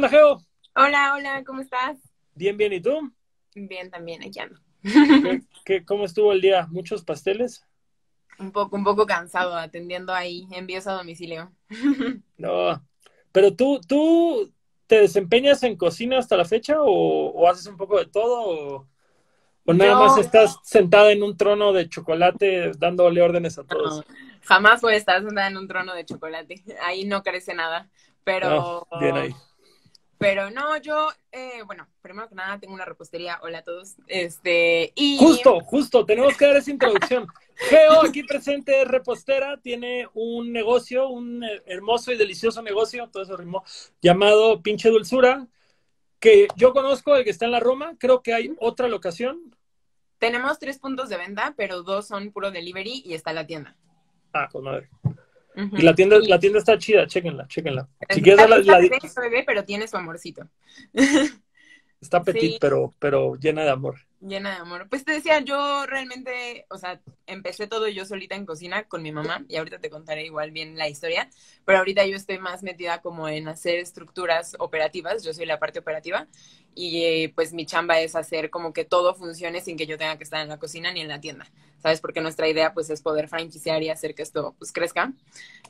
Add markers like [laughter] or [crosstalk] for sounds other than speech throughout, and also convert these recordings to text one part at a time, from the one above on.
¿qué onda, Geo? Hola, hola, ¿cómo estás? Bien, bien, ¿y tú? Bien, también, aquí ando. ¿Qué, qué, cómo estuvo el día? ¿Muchos pasteles? Un poco, un poco cansado atendiendo ahí envíos a domicilio. [laughs] No, pero tú, tú te desempeñas en cocina hasta la fecha o, o haces un poco de todo o, o nada Yo- más estás sentada en un trono de chocolate dándole órdenes a todos. No, jamás voy a estar sentada en un trono de chocolate. Ahí no crece nada. Pero, Ah, bien ahí. Pero no, yo, eh, bueno, primero que nada tengo una repostería. Hola a todos. Este, y Justo, justo, tenemos que dar esa introducción. [laughs] Geo, aquí presente, es repostera, tiene un negocio, un hermoso y delicioso negocio, todo eso rimó, llamado Pinche Dulzura, que yo conozco, el que está en la Roma, creo que hay otra locación. tenemos tres puntos de venta, pero dos son puro delivery y está la tienda. Ah, con madre. Ujú. Y la tienda, la tienda está chida, chéquenla, chéquenla. Si quieres la, la- bebé, pero tiene su amorcito. [laughs] está petit, Sí. pero, pero llena de amor. Llena de amor. Pues te decía, yo realmente, o sea, empecé todo yo solita en cocina con mi mamá y ahorita te contaré igual bien la historia, pero ahorita yo estoy más metida como en hacer estructuras operativas, yo soy la parte operativa y eh, pues mi chamba es hacer como que todo funcione sin que yo tenga que estar en la cocina ni en la tienda, ¿sabes? Porque nuestra idea pues es poder franquiciar y hacer que esto pues crezca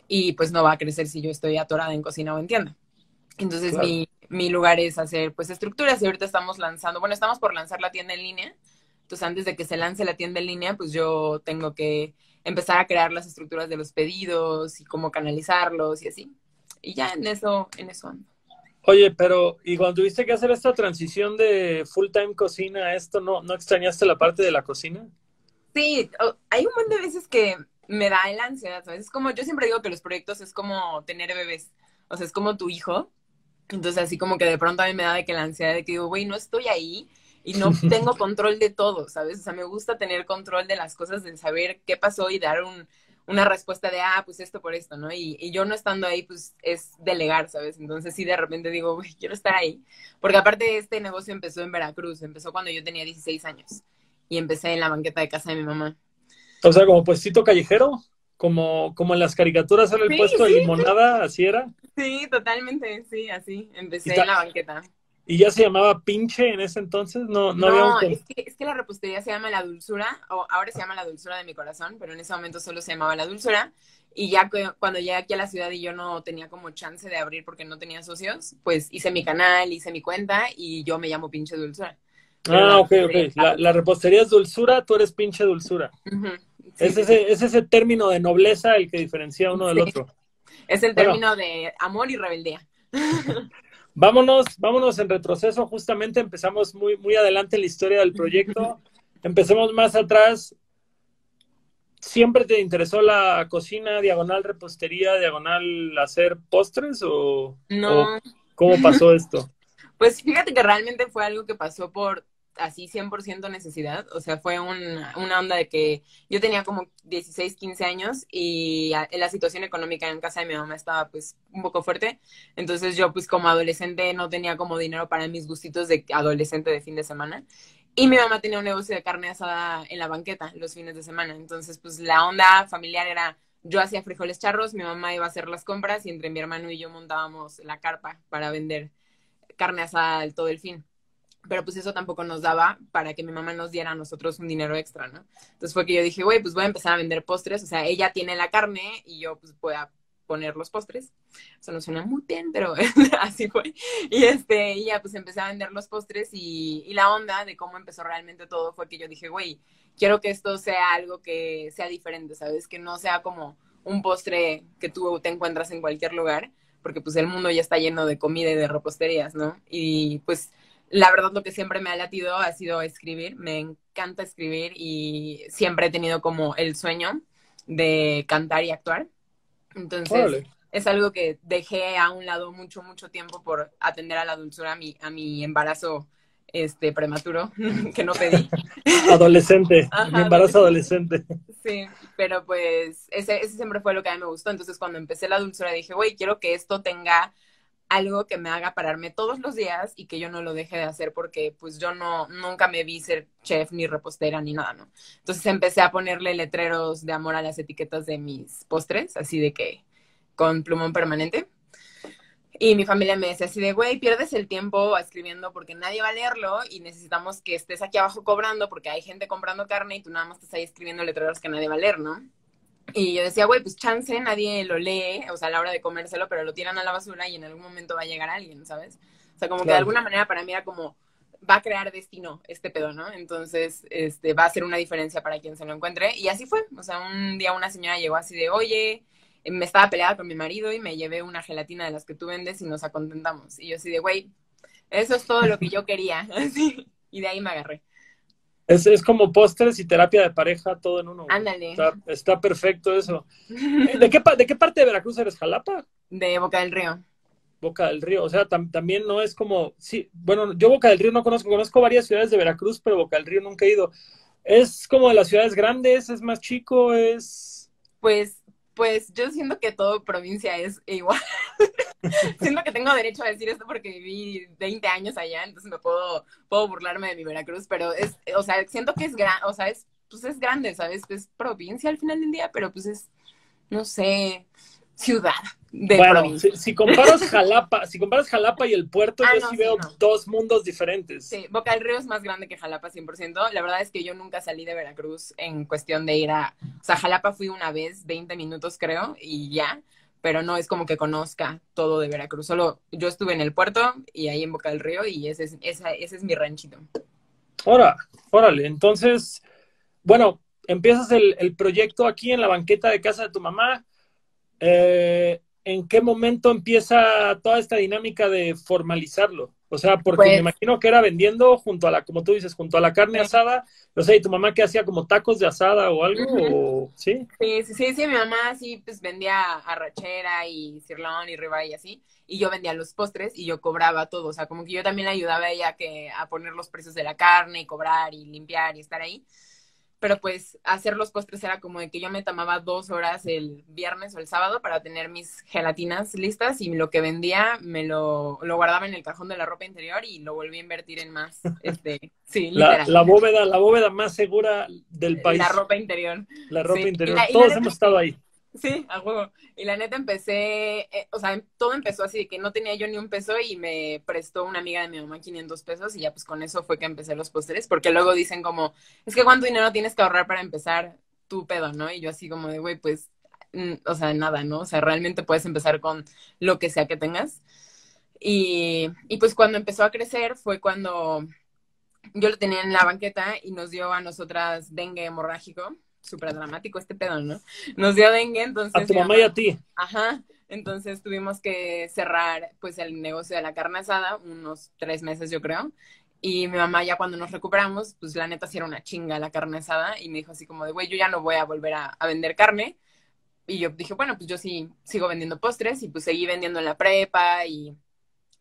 y pues no va a crecer si yo estoy atorada en cocina o en tienda. Entonces Claro. mi, mi lugar es hacer pues estructuras y ahorita estamos lanzando, bueno, estamos por lanzar la tienda en línea. Entonces antes de que se lance la tienda en línea, pues yo tengo que empezar a crear las estructuras de los pedidos y cómo canalizarlos y así. Y ya en eso, en eso ando. Oye, pero, ¿y cuando tuviste que hacer esta transición de full time cocina a esto, no, no extrañaste la parte de la cocina? Sí, hay un montón de veces que me da la ansiedad, ¿sabes? Es como, yo siempre digo que los proyectos es como tener bebés, o sea, es como tu hijo. Entonces, así como que de pronto a mí me da de que la ansiedad de que digo, güey, no estoy ahí y no [laughs] tengo control de todo, ¿sabes? O sea, me gusta tener control de las cosas, de saber qué pasó y dar un, una respuesta de, ah, pues esto por esto, ¿no? Y, y yo no estando ahí, pues es delegar, ¿sabes? Entonces, sí, de repente digo, güey, quiero estar ahí. Porque aparte, este negocio empezó en Veracruz, empezó cuando yo tenía 16 años y empecé en la banqueta de casa de mi mamá. O sea, como puestito callejero, como, como en las caricaturas era el Sí, puesto de sí, limonada, así era. Sí, totalmente, sí, así. Empecé en la banqueta. Y ya se llamaba pinche en ese entonces, no, no, había un No, es que, es que la repostería se llama La Dulzura, o ahora se llama La Dulzura de mi corazón, pero en ese momento solo se llamaba La Dulzura. Y ya que- cuando llegué aquí a la ciudad y yo no tenía como chance de abrir porque no tenía socios, pues hice mi canal, hice mi cuenta y yo me llamo pinche Dulzura. Pero Ah, ok, ok. La, la repostería es dulzura, tú eres pinche dulzura. Ujú, sí, Es sí, ese, es ese término de nobleza el que diferencia uno del otro. Es el Bueno. término de amor y rebeldía. [laughs] Vámonos, vámonos en retroceso. Justamente empezamos muy, muy adelante en la historia del proyecto. [laughs] Empecemos más atrás. ¿Siempre te interesó la cocina, diagonal repostería, diagonal hacer postres o, No, o cómo pasó esto? [laughs] Pues fíjate que realmente fue algo que pasó por así 100% necesidad, o sea, fue un, una onda de que yo tenía como 16, 15 años y a- la situación económica en casa de mi mamá estaba pues un poco fuerte, entonces yo pues como adolescente no tenía como dinero para mis gustitos de adolescente de fin de semana. Y mi mamá tenía un negocio de carne asada en la banqueta los fines de semana, entonces pues la onda familiar era yo hacía frijoles charros, mi mamá iba a hacer las compras y entre mi hermano y yo montábamos la carpa para vender carne asada todo el fin. Pero pues eso tampoco nos daba para que mi mamá nos diera a nosotros un dinero extra, ¿no? Entonces fue que yo dije, güey, pues voy a empezar a vender postres. O sea, ella tiene la carne y yo pues voy a poner los postres. Eso no suena muy bien, pero [laughs] así fue. Y este, y ya pues empecé a vender los postres y, y la onda de cómo empezó realmente todo fue que yo dije, güey, quiero que esto sea algo que sea diferente, ¿sabes? Que no sea como un postre que tú te encuentras en cualquier lugar, porque pues el mundo ya está lleno de comida y de reposterías, ¿no? Y pues la verdad lo que siempre me ha latido ha sido escribir, me encanta escribir y siempre he tenido como el sueño de cantar y actuar. Entonces, Órale. es algo que dejé a un lado mucho, mucho tiempo por atender a la dulzura, a mi, a mi embarazo este prematuro [laughs] que no pedí. [laughs] Adolescente, Ajá, mi embarazo adolescente. Sí, pero pues ese, ese siempre fue lo que a mí me gustó. Entonces cuando empecé la dulzura dije, güey, quiero que esto tenga algo que me haga pararme todos los días y que yo no lo deje de hacer porque pues yo no, nunca me vi ser chef ni repostera ni nada, ¿no? Entonces empecé a ponerle letreros de amor a las etiquetas de mis postres, así de que con plumón permanente. Y mi familia me decía así de, güey, pierdes el tiempo escribiendo porque nadie va a leerlo y necesitamos que estés aquí abajo cobrando porque hay gente comprando carne y tú nada más estás ahí escribiendo letreros que nadie va a leer, ¿no? Y yo decía, güey, pues chance, nadie lo lee, o sea, a la hora de comérselo, pero lo tiran a la basura y en algún momento va a llegar alguien, ¿sabes? O sea, como que de alguna manera para mí era como, va a crear destino este pedo, ¿no? Entonces, este, va a ser una diferencia para quien se lo encuentre. Y así fue. O sea, un día una señora llegó así de, oye, me estaba peleada con mi marido y me llevé una gelatina de las que tú vendes y nos acontentamos. Y yo así de, güey, eso es todo lo que yo quería. [laughs] y de ahí me agarré. Es, es como postres y terapia de pareja todo en uno. Ándale. Está, perfecto eso. ¿De qué, ¿De qué parte de Veracruz eres? ¿Jalapa? De Boca del Río. Boca del Río, o sea, también no es como, sí, bueno, yo Boca del Río no conozco, conozco varias ciudades de Veracruz, pero Boca del Río nunca he ido. ¿Es como de las ciudades grandes? ¿Es más chico? ¿Es...? Pues pues yo siento que todo provincia es igual. [laughs] siento que tengo derecho a decir esto porque viví 20 años allá, entonces me puedo, puedo burlarme de mi Veracruz, pero es, o sea, siento que es gran, o sea, es, pues es grande, ¿sabes? Es provincia al final del día, pero pues es, no sé, ciudad de bueno, si, comparas [laughs] Jalapa, si comparas Jalapa y el puerto, ah, yo sí veo dos mundos diferentes. Sí, Boca del Río es más grande que Jalapa 100%. La verdad es que yo nunca salí de Veracruz en cuestión de ir a, o sea, Jalapa fui una vez, 20 minutos creo, y ya, pero no es como que conozca todo de Veracruz. Solo yo estuve en el puerto y ahí en Boca del Río y ese es, ese es mi ranchito. Ora, órale, entonces, bueno, empiezas el, el proyecto aquí en la banqueta de casa de tu mamá eh, ¿en qué momento empieza toda esta dinámica de formalizarlo? O sea, porque me pues imagino que era vendiendo junto a la, como tú dices, junto a la carne asada. No sé, ¿y tu mamá que hacía como tacos de asada o algo? ¿sí? ¿sí? Sí, sí, mi mamá sí, pues vendía arrachera y cirlón y riba y así. Y yo vendía los postres y yo cobraba todo. O sea, como que yo también le ayudaba a ella que, a poner los precios de la carne y cobrar y limpiar y estar ahí pero pues hacer los postres era como de que yo me tomaba dos horas el viernes o el sábado para tener mis gelatinas listas y lo que vendía me lo, lo guardaba en el cajón de la ropa interior y lo volví a invertir en más. [laughs] Este, sí, la, la, bóveda, la bóveda más segura del país. La ropa interior. La ropa interior. Todos hemos estado ahí. Sí, a juego. Y la neta empecé, eh, o sea, todo empezó así de que no tenía yo ni un peso y me prestó una amiga de mi mamá 500 pesos y ya pues con eso fue que empecé los postres, porque luego dicen como, es que cuánto dinero tienes que ahorrar para empezar tu pedo, ¿no? Y yo así como de, güey, pues, mm, o sea, nada, ¿no? O sea, realmente puedes empezar con lo que sea que tengas. Y, y pues cuando empezó a crecer fue cuando yo lo tenía en la banqueta y nos dio a nosotras dengue hemorrágico súper dramático este pedo, ¿no? Nos dio dengue, entonces... A tu mamá y a ti. Ajá, entonces tuvimos que cerrar pues el negocio de la carne asada, unos tres meses yo creo, y mi mamá ya cuando nos recuperamos, pues la neta sí era una chinga la carne asada, y me dijo así como de, güey, yo ya no voy a volver a, a vender carne, y yo dije, bueno, pues yo sí sigo vendiendo postres, y pues seguí vendiendo en la prepa, y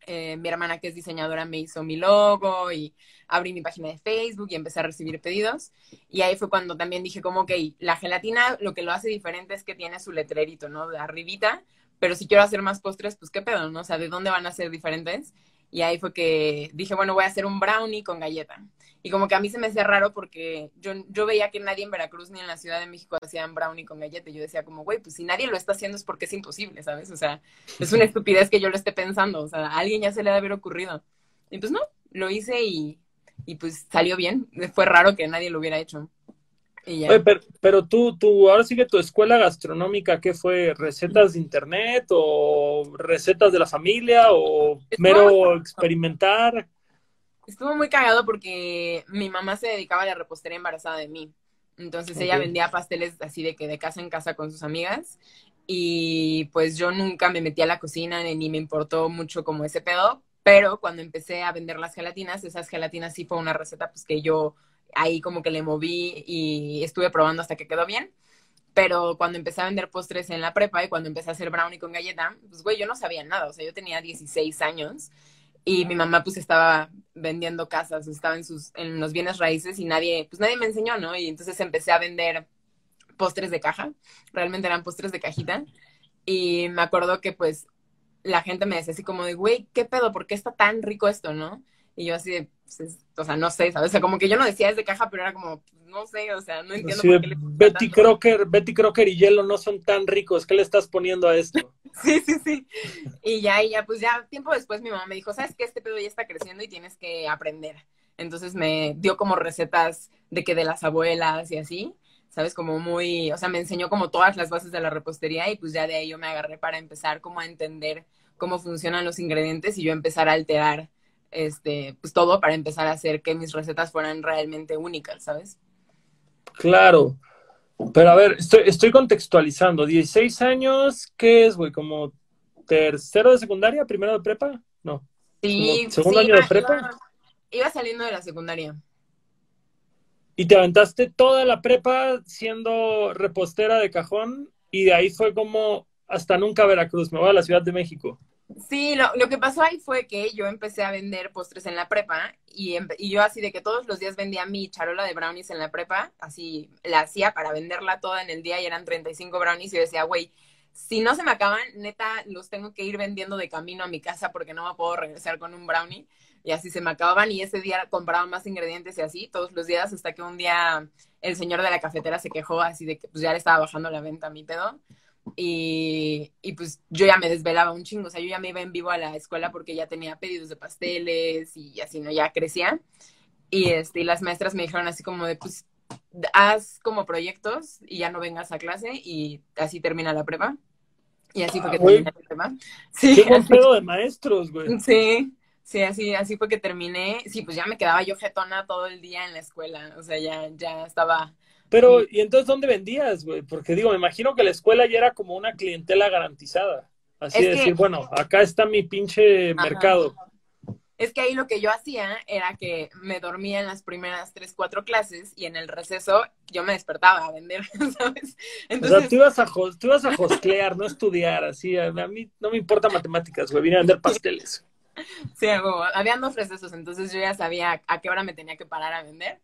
eh, mi hermana que es diseñadora me hizo mi logo y abrí mi página de Facebook y empecé a recibir pedidos. Y ahí fue cuando también dije como, ok, la gelatina lo que lo hace diferente es que tiene su letrerito, ¿no? De arribita, pero si quiero hacer más postres, pues qué pedo, ¿no? O sea, ¿de dónde van a ser diferentes? Y ahí fue que dije, bueno, voy a hacer un brownie con galleta. Y como que a mí se me hacía raro porque yo, yo veía que nadie en Veracruz ni en la Ciudad de México hacían brownie con galleta. Y yo decía como, güey, pues si nadie lo está haciendo es porque es imposible, ¿sabes? O sea, es una estupidez que yo lo esté pensando. O sea, a alguien ya se le debe haber ocurrido. Y pues no, lo hice y, y pues salió bien. Fue raro que nadie lo hubiera hecho. Oye, pero, pero, tú, tú, ahora sí que tu escuela gastronómica, ¿qué fue? ¿Recetas de internet o recetas de la familia o mero experimentar? estuvo muy cagado porque mi mamá se dedicaba a la repostería embarazada de mí. Entonces ella vendía pasteles así de que de casa en casa con sus amigas. Y pues yo nunca me metí a la cocina ni me importó mucho como ese pedo. Pero cuando empecé a vender las gelatinas, esas gelatinas sí fue una receta pues que yo ahí como que le moví y estuve probando hasta que quedó bien. Pero cuando empecé a vender postres en la prepa y cuando empecé a hacer brownie con galleta, pues güey, yo no sabía nada. O sea, yo tenía 16 años y mi mamá pues estaba vendiendo casas, estaba en sus en los bienes raíces y nadie pues nadie me enseñó, ¿no? Y entonces empecé a vender postres de caja, realmente eran postres de cajita y me acuerdo que pues la gente me decía así como de, güey, ¿qué pedo? ¿Por qué está tan rico esto, no? Y yo así de, pues, o sea, no sé, ¿sabes? O sea, como que yo no decía es de caja, pero era como, no sé, o sea, no entiendo por qué Betty Crocker, Betty Crocker y hielo no son tan ricos, ¿qué le estás poniendo a esto? [laughs] Sí, sí, sí. Y ya, y ya, pues ya tiempo después mi mamá me dijo, ¿sabes qué? Este pedo ya está creciendo y tienes que aprender. Entonces me dio como recetas de que de las abuelas y así, ¿sabes? Como muy, o sea, me enseñó como todas las bases de la repostería y pues ya de ahí yo me agarré para empezar como a entender cómo funcionan los ingredientes y yo empezar a alterar este, pues todo para empezar a hacer que mis recetas fueran realmente únicas, ¿sabes? Claro. Pero a ver, estoy, estoy contextualizando. 16 años, ¿qué es, güey? ¿Como tercero de secundaria, primero de prepa? No. Sí, segundo año de prepa. Iba, saliendo de la secundaria. Y te aventaste toda la prepa siendo repostera de cajón y de ahí fue como hasta nunca Veracruz, me voy a la Ciudad de México. Sí, lo, lo, que pasó ahí fue que yo empecé a vender postres en la prepa y, y, yo así de que todos los días vendía mi charola de brownies en la prepa, así la hacía para venderla toda en el día y eran 35 brownies y yo decía, güey, si no se me acaban, neta, los tengo que ir vendiendo de camino a mi casa porque no me puedo regresar con un brownie. Y así se me acababan y ese día compraba más ingredientes y así todos los días hasta que un día el señor de la cafetera se quejó así de que pues ya le estaba bajando la venta a mi pedo. Y, y, pues yo ya me desvelaba un chingo, o sea, yo ya me iba en vivo a la escuela porque ya tenía pedidos de pasteles y así, ¿no? Ya crecía. Y, este, y las maestras me dijeron así como de, pues, haz como proyectos y ya no vengas a clase y así termina la prueba. Y así fue que ah, terminé la prueba. Sí, Qué buen pedo de maestros, güey. Sí, sí, así, así fue que terminé. Sí, pues ya me quedaba yo jetona todo el día en la escuela, o sea, ya, ya estaba pero, ¿y entonces dónde vendías, güey? Porque digo, me imagino que la escuela ya era como una clientela garantizada. Así de decir, bueno, acá está mi pinche mercado. Es que ahí lo que yo hacía era que me dormía en las primeras tres, cuatro clases y en el receso yo me despertaba a vender, [laughs] ¿sabes? Entonces... O sea, tú ibas a, tú ibas a hostlear, no estudiar, así. A mí no me importa matemáticas, güey, vine a vender pasteles. Sí, había dos recesos, entonces yo ya sabía a qué hora me tenía que parar a vender.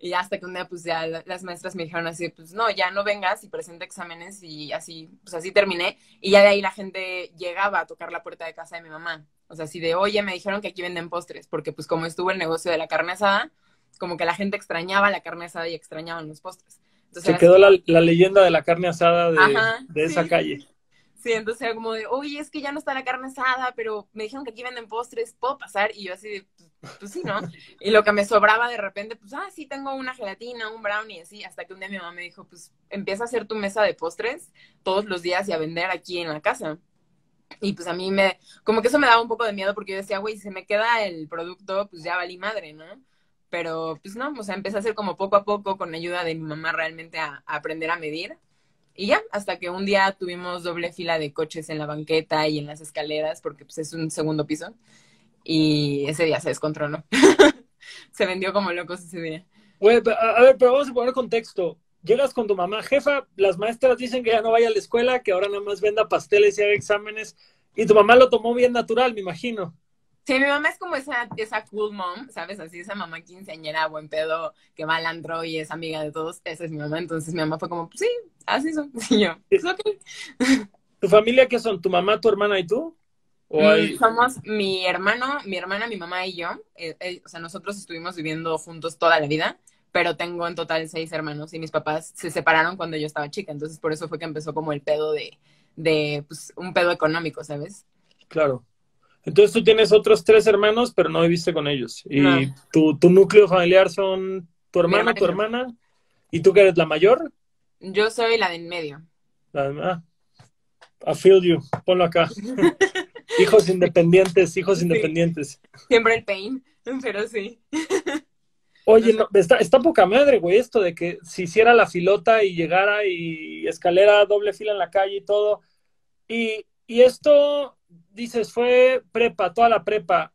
Y hasta que un día, pues ya las maestras me dijeron así, pues no, ya no vengas y presenta exámenes y así, pues así terminé. Y ya de ahí la gente llegaba a tocar la puerta de casa de mi mamá. O sea, así de, oye, me dijeron que aquí venden postres, porque pues como estuvo el negocio de la carne asada, como que la gente extrañaba la carne asada y extrañaban los postres. Se quedó la, leyenda de la carne asada de, esa calle. Sí, entonces era como de, oye, es que ya no está la carne asada, pero me dijeron que aquí venden postres, ¿puedo pasar? Y yo así pues, pues, sí, ¿no? [laughs] Y lo que me sobraba de repente, pues, ah, sí, tengo una gelatina, un brownie, así, hasta que un día mi mamá me dijo, pues, empieza a hacer tu mesa de postres todos los días y a vender aquí en la casa. Y pues a mí me, como que eso me daba un poco de miedo porque yo decía, güey, si se me queda el producto, pues ya valí madre, ¿no? Pero pues no, o sea, empecé a hacer como poco a poco con ayuda de mi mamá realmente a aprender a medir y ya, hasta que un día tuvimos doble fila de coches en la banqueta y en las escaleras, porque pues es un segundo piso. Y ese día se descontroló. [laughs] se vendió como locos ese día. a ver, pero vamos a poner contexto. Llegas con tu mamá, jefa, las maestras dicen que ya no vaya a la escuela, que ahora nada más venda pasteles y haga exámenes. Y tu mamá lo tomó bien natural, me imagino. Sí, mi mamá es como esa, esa cool mom, ¿sabes? Así, esa mamá quinceañera, buen pedo, que va al andro y es amiga de todos. Esa es mi mamá. Entonces mi mamá fue como, pues sí, así son. [laughs] Y yo, es ok. ¿Tu familia qué son? ¿Tu mamá, tu hermana y tú? Mm, somos mi hermano, mi hermana, mi mamá y yo. Eh, eh, o sea, nosotros estuvimos viviendo juntos toda la vida, pero tengo en total seis hermanos y mis papás se separaron cuando yo estaba chica. Entonces por eso fue que empezó como el pedo de, de pues, un pedo económico, ¿sabes? Claro. Entonces tú tienes otros tres hermanos, pero no viviste con ellos. Y tu, tu, núcleo familiar son tu hermano, tu hermana, y tú que eres la mayor. Yo soy la de en medio. ah, I feel you. Ponlo acá. [laughs] hijos independientes, hijos independientes. Siempre el pain, pero sí. [laughs] Oye, está, está poca madre, güey, esto de que si hiciera la filota y llegara y escalera doble fila en la calle y todo. Y, y esto dices, fue prepa, toda la prepa.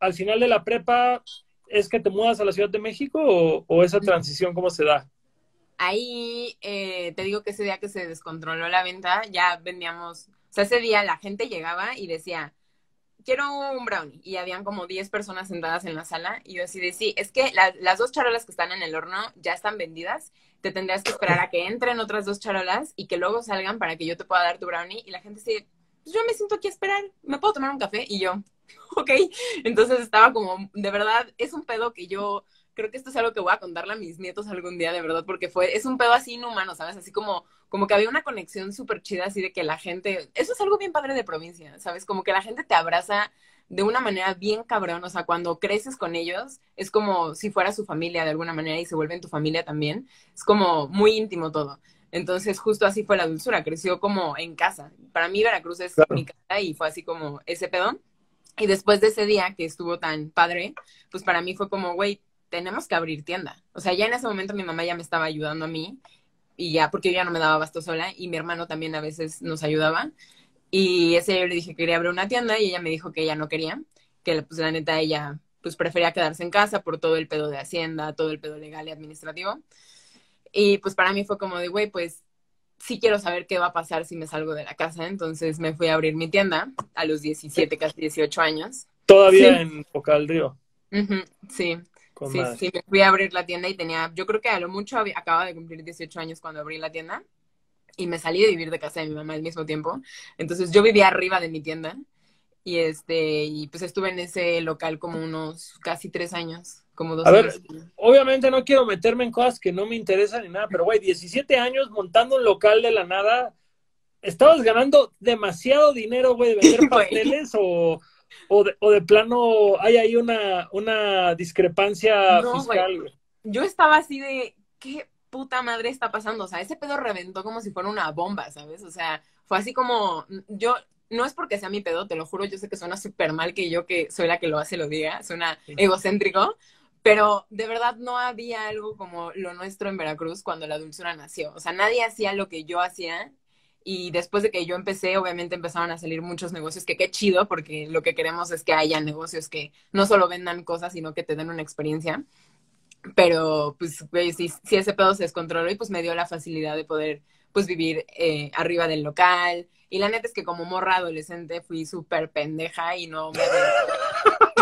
Al final de la prepa, ¿es que te mudas a la Ciudad de México o, esa transición cómo se da? Ahí eh, te digo que ese día que se descontroló la venta, ya vendíamos, o sea, ese día la gente llegaba y decía, quiero un brownie. Y habían como 10 personas sentadas en la sala. Y yo así de, sí, es que las dos charolas que están en el horno ya están vendidas. Te tendrías que esperar a que entren otras dos charolas y que luego salgan para que yo te pueda dar tu brownie. Y la gente se pues yo me siento aquí a esperar, ¿me puedo tomar un café? Y yo, [laughs] ok. Entonces estaba como, de verdad, es un pedo que yo creo que esto es algo que voy a contarle a mis nietos algún día, de verdad, porque fue, es un pedo así inhumano, ¿sabes? Así como, como que había una conexión súper chida, así de que la gente, eso es algo bien padre de provincia, ¿sabes? Como que la gente te abraza de una manera bien cabrón, o sea, cuando creces con ellos, es como si fuera su familia de alguna manera y se vuelven tu familia también, es como muy íntimo todo. Entonces, justo así fue la dulzura, creció como en casa. Para mí, Veracruz es mi casa y fue así como ese pedón. Y después de ese día que estuvo tan padre, pues para mí fue como, güey, tenemos que abrir tienda. O sea, ya en ese momento mi mamá ya me estaba ayudando a mí y ya, porque yo ya no me daba abasto sola y mi hermano también a veces nos ayudaba. Y ese día yo le dije que quería abrir una tienda y ella me dijo que ella no quería, que pues la neta ella pues prefería quedarse en casa por todo el pedo de Hacienda, todo el pedo legal y administrativo. Y pues para mí fue como de, güey, pues sí quiero saber qué va a pasar si me salgo de la casa. Entonces me fui a abrir mi tienda a los 17, casi 18 años. Todavía en Boca del Río. sí. sí, sí, me fui a abrir la tienda y tenía, yo creo que a lo mucho acababa de cumplir 18 años cuando abrí la tienda y me salí de vivir de casa de mi mamá al mismo tiempo. Entonces yo vivía arriba de mi tienda y este y pues estuve en ese local como unos casi tres años, como dos A ver, obviamente no quiero meterme en cosas que no me interesan ni nada, pero güey, 17 años montando un local de la nada, ¿estabas ganando demasiado dinero, güey, de [laughs] vender pasteles o, o, de, o, de, plano hay ahí una, una discrepancia fiscal? Güey. Yo estaba así de, ¿qué puta madre está pasando? O sea, ese pedo reventó como si fuera una bomba, ¿sabes? O sea, fue así como, yo, no es porque sea mi pedo, te lo juro, yo sé que suena súper mal que yo que soy la que lo hace lo diga, suena egocéntrico, pero de verdad no había algo como lo nuestro en Veracruz cuando la dulzura nació. O sea, nadie hacía lo que yo hacía y después de que yo empecé, obviamente empezaron a salir muchos negocios, que qué chido, porque lo que queremos es que haya negocios que no solo vendan cosas, sino que te den una experiencia. Pero, pues, si, ese pedo se descontroló y pues me dio la facilidad de poder, pues, vivir eh, arriba del local. Y la neta es que como morra adolescente fui súper pendeja y no me...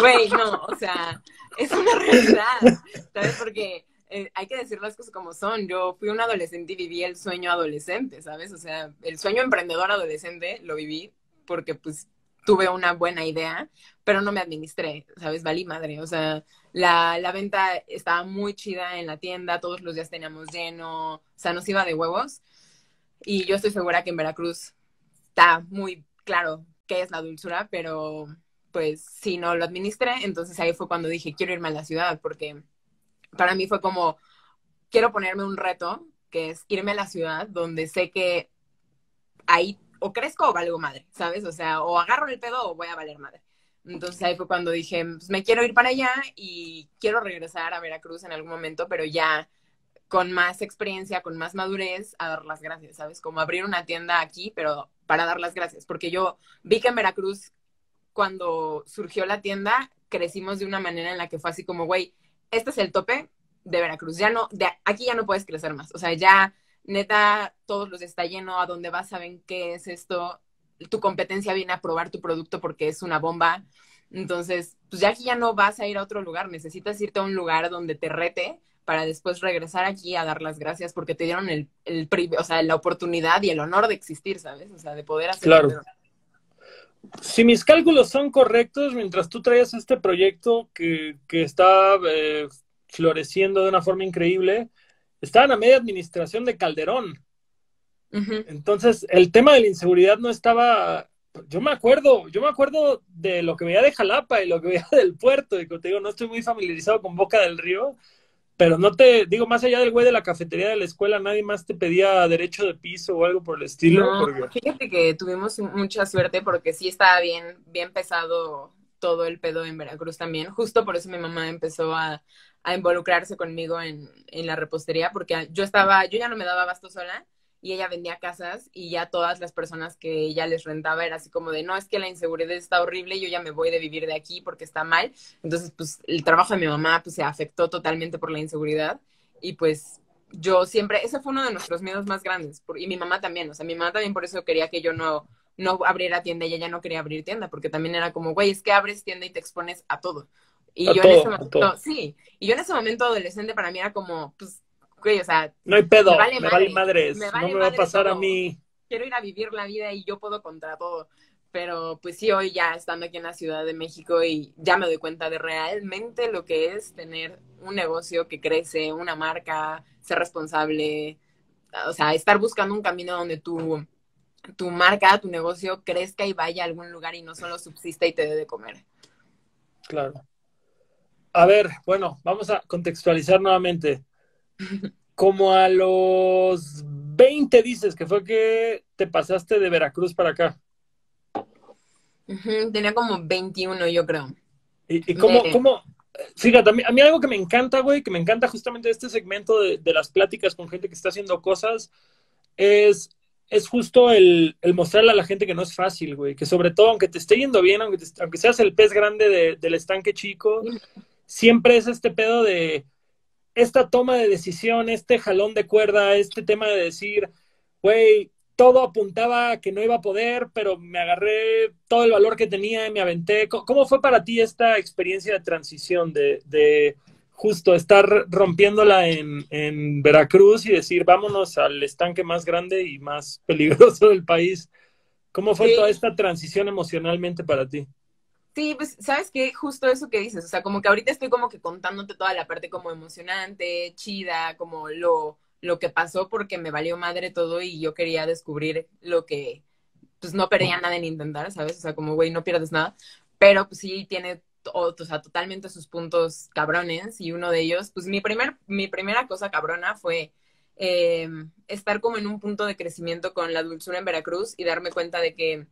Güey, no, o sea, es una realidad, ¿sabes? Porque eh, hay que decir las cosas como son. Yo fui un adolescente y viví el sueño adolescente, ¿sabes? O sea, el sueño emprendedor adolescente lo viví porque, pues, tuve una buena idea, pero no me administré, ¿sabes? Valí madre. O sea, la, la, venta estaba muy chida en la tienda, todos los días teníamos lleno, o sea, nos iba de huevos. Y yo estoy segura que en Veracruz está muy claro qué es la dulzura, pero pues si no lo administré, entonces ahí fue cuando dije, quiero irme a la ciudad, porque para mí fue como, quiero ponerme un reto, que es irme a la ciudad donde sé que ahí o crezco o valgo madre, ¿sabes? O sea, o agarro el pedo o voy a valer madre. Entonces ahí fue cuando dije, pues me quiero ir para allá y quiero regresar a Veracruz en algún momento, pero ya con más experiencia, con más madurez, a dar las gracias, ¿sabes? Como abrir una tienda aquí, pero para dar las gracias, porque yo vi que en Veracruz, cuando surgió la tienda, crecimos de una manera en la que fue así como, güey, este es el tope de Veracruz, ya no, de aquí ya no puedes crecer más, o sea, ya neta, todos los está lleno, a dónde vas saben qué es esto, tu competencia viene a probar tu producto porque es una bomba, entonces, pues ya aquí ya no vas a ir a otro lugar, necesitas irte a un lugar donde te rete para después regresar aquí a dar las gracias porque te dieron el, el o sea, la oportunidad y el honor de existir, ¿sabes? O sea, de poder hacer. Claro. Si mis cálculos son correctos, mientras tú traías este proyecto que, que está eh, floreciendo de una forma increíble, estaban a media administración de Calderón. Entonces, el tema de la inseguridad no estaba. Yo me acuerdo, yo me acuerdo de lo que veía de Jalapa y lo que veía [laughs] del puerto, y como te digo, no estoy muy familiarizado con Boca del Río, pero no te, digo, más allá del güey de la cafetería de la escuela, nadie más te pedía derecho de piso o algo por el estilo. No, fíjate que tuvimos mucha suerte porque sí estaba bien, bien pesado todo el pedo en Veracruz también. Justo por eso mi mamá empezó a, a involucrarse conmigo en, en, la repostería, porque yo estaba, yo ya no me daba abasto sola y ella vendía casas y ya todas las personas que ella les rentaba era así como de, no, es que la inseguridad está horrible, yo ya me voy de vivir de aquí porque está mal. Entonces, pues el trabajo de mi mamá pues se afectó totalmente por la inseguridad y pues yo siempre, ese fue uno de nuestros miedos más grandes y mi mamá también, o sea, mi mamá también por eso quería que yo no, no abriera tienda y ella no quería abrir tienda porque también era como, güey, es que abres tienda y te expones a todo. Y yo en ese momento, sí, y yo en ese momento adolescente para mí era como, pues, o sea. No hay pedo, me vale, madres, no me va a pasar a mí. Quiero ir a vivir la vida y yo puedo contra todo. pero pues sí, hoy ya estando aquí en la Ciudad de México y ya me doy cuenta de realmente lo que es tener un negocio que crece, una marca, ser responsable, o sea, estar buscando un camino donde tu, tu marca, tu negocio crezca y vaya a algún lugar y no solo subsista y te dé de comer. Claro. A ver, bueno, vamos a contextualizar nuevamente. Como a los 20 dices que fue que te pasaste de Veracruz para acá. Tenía como 21, yo creo. ¿Y, cómo, cómo, Fíjate, a mí, algo que me encanta, güey, que me encanta justamente este segmento de, las pláticas con gente que está haciendo cosas, es, es justo el, mostrarle a la gente que no es fácil, güey, que sobre todo, aunque te esté yendo bien, aunque, aunque seas el pez grande del estanque chico, siempre es este pedo de esta toma de decisión, este jalón de cuerda, este tema de decir, güey, todo apuntaba a que no iba a poder, pero me agarré todo el valor que tenía y me aventé. ¿Cómo fue para ti esta experiencia de transición de, justo estar rompiéndola en, Veracruz y decir, vámonos al estanque más grande y más peligroso del país? ¿Cómo fue toda esta transición emocionalmente para ti? Sí, pues, ¿sabes qué? Justo eso que dices, o sea, como que ahorita estoy como que contándote toda la parte como emocionante, chida, como lo lo que pasó porque me valió madre todo y yo quería descubrir lo que, pues no perdía nada en intentar, ¿sabes? O sea, como, güey, no pierdes nada, pero pues sí tiene, o, sea, totalmente sus puntos cabrones y uno de ellos, pues mi, primer, mi primera cosa cabrona fue em, estar como en un punto de crecimiento con la dulzura en Veracruz y darme cuenta de que,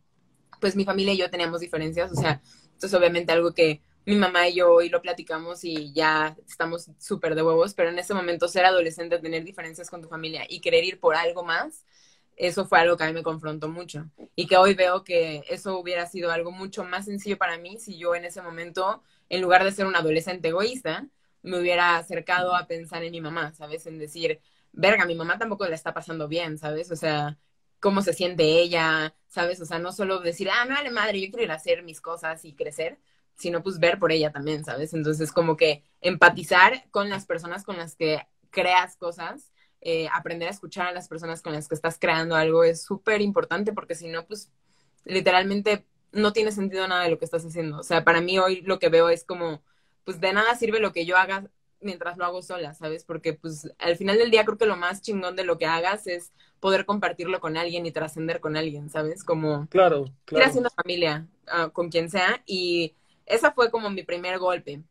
pues mi familia y yo teníamos diferencias, o sea, esto es obviamente algo que mi mamá y yo hoy lo platicamos y ya estamos súper de huevos, pero en ese momento ser adolescente, tener diferencias con tu familia y querer ir por algo más, eso fue algo que a mí me confrontó mucho. Y que hoy veo que eso hubiera sido algo mucho más sencillo para mí si yo en ese momento, en lugar de ser un adolescente egoísta, me hubiera acercado a pensar en mi mamá, ¿sabes? En decir, verga, mi mamá tampoco la está pasando bien, ¿sabes? O sea, cómo se siente ella, ¿sabes? O sea, no solo decir, ah, me vale madre, yo quiero ir a hacer mis cosas y crecer, sino pues ver por ella también, ¿sabes? Entonces como que empatizar con las personas con las que creas cosas, eh, aprender a escuchar a las personas con las que estás creando algo es súper importante porque si no, pues literalmente no tiene sentido nada de lo que estás haciendo. O sea, para mí hoy lo que veo es como, pues de nada sirve lo que yo haga mientras lo hago sola, ¿sabes? Porque pues al final del día creo que lo más chingón de lo que hagas es poder compartirlo con alguien y trascender con alguien, ¿sabes? Como claro, claro. ir haciendo familia ah, con quien sea y esa fue como mi primer golpe.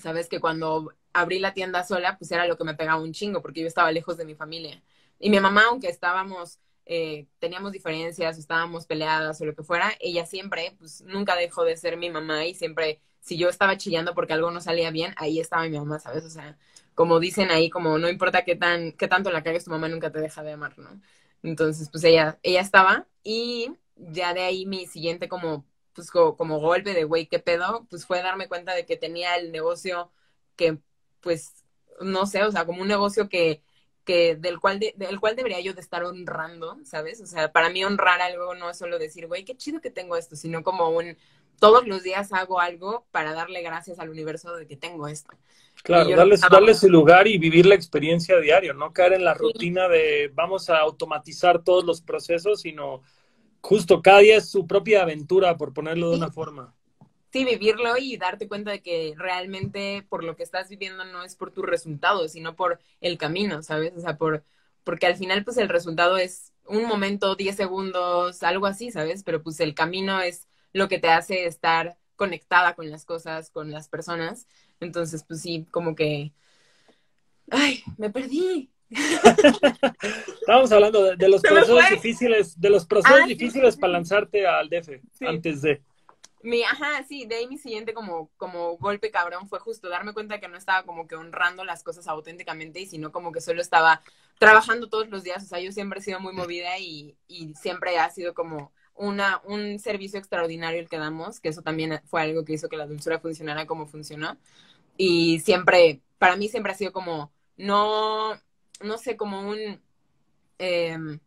Sabes que cuando abrí la tienda sola, pues era lo que me pegaba un chingo, porque yo estaba lejos de mi familia. Y mi mamá, aunque estábamos, eh, teníamos diferencias, estábamos peleadas o lo que fuera, ella siempre, pues nunca dejó de ser mi mamá y siempre, si yo estaba chillando porque algo no salía bien, ahí estaba mi mamá, ¿sabes? O sea, como dicen ahí, como no importa qué, tan, qué tanto la cagues, tu mamá nunca te deja de amar, ¿no? Entonces, pues ella, ella estaba y ya de ahí mi siguiente como pues como, golpe de, güey, ¿qué pedo? Pues fue darme cuenta de que tenía el negocio que, pues, no sé, o sea, como un negocio que, que del cual del cual debería yo de estar honrando, ¿sabes? O sea, para mí honrar algo no es solo decir, güey, qué chido que tengo esto, sino como un todos los días hago algo para darle gracias al universo de que tengo esto. Claro, darle, darle su lugar y vivir la experiencia diario, no caer en la rutina de vamos a automatizar todos los procesos, sino Justo, cada día es su propia aventura, por ponerlo de una forma. Sí, vivirlo y darte cuenta de que realmente por lo que estás viviendo no es por tus resultados, sino por el camino, ¿sabes? O sea, por, porque al final pues el resultado es un momento, 10 segundos, algo así, ¿sabes? Pero pues el camino es lo que te hace estar conectada con las cosas, con las personas. Entonces, pues sí, como que... Ay, me perdí. [laughs] Estábamos hablando de, los procesos difíciles, de los procesos ah, difíciles para lanzarte al DF antes de. Mi, ajá, sí, de ahí mi siguiente como, como golpe cabrón fue justo darme cuenta que no estaba como que honrando las cosas auténticamente y sino como que solo estaba trabajando todos los días. O sea, yo siempre he sido muy movida y, y siempre ha sido como una, un servicio extraordinario el que damos, que eso también fue algo que hizo que la dulzura funcionara como funcionó. Y siempre, para mí siempre ha sido como, no, no sé, como un, em,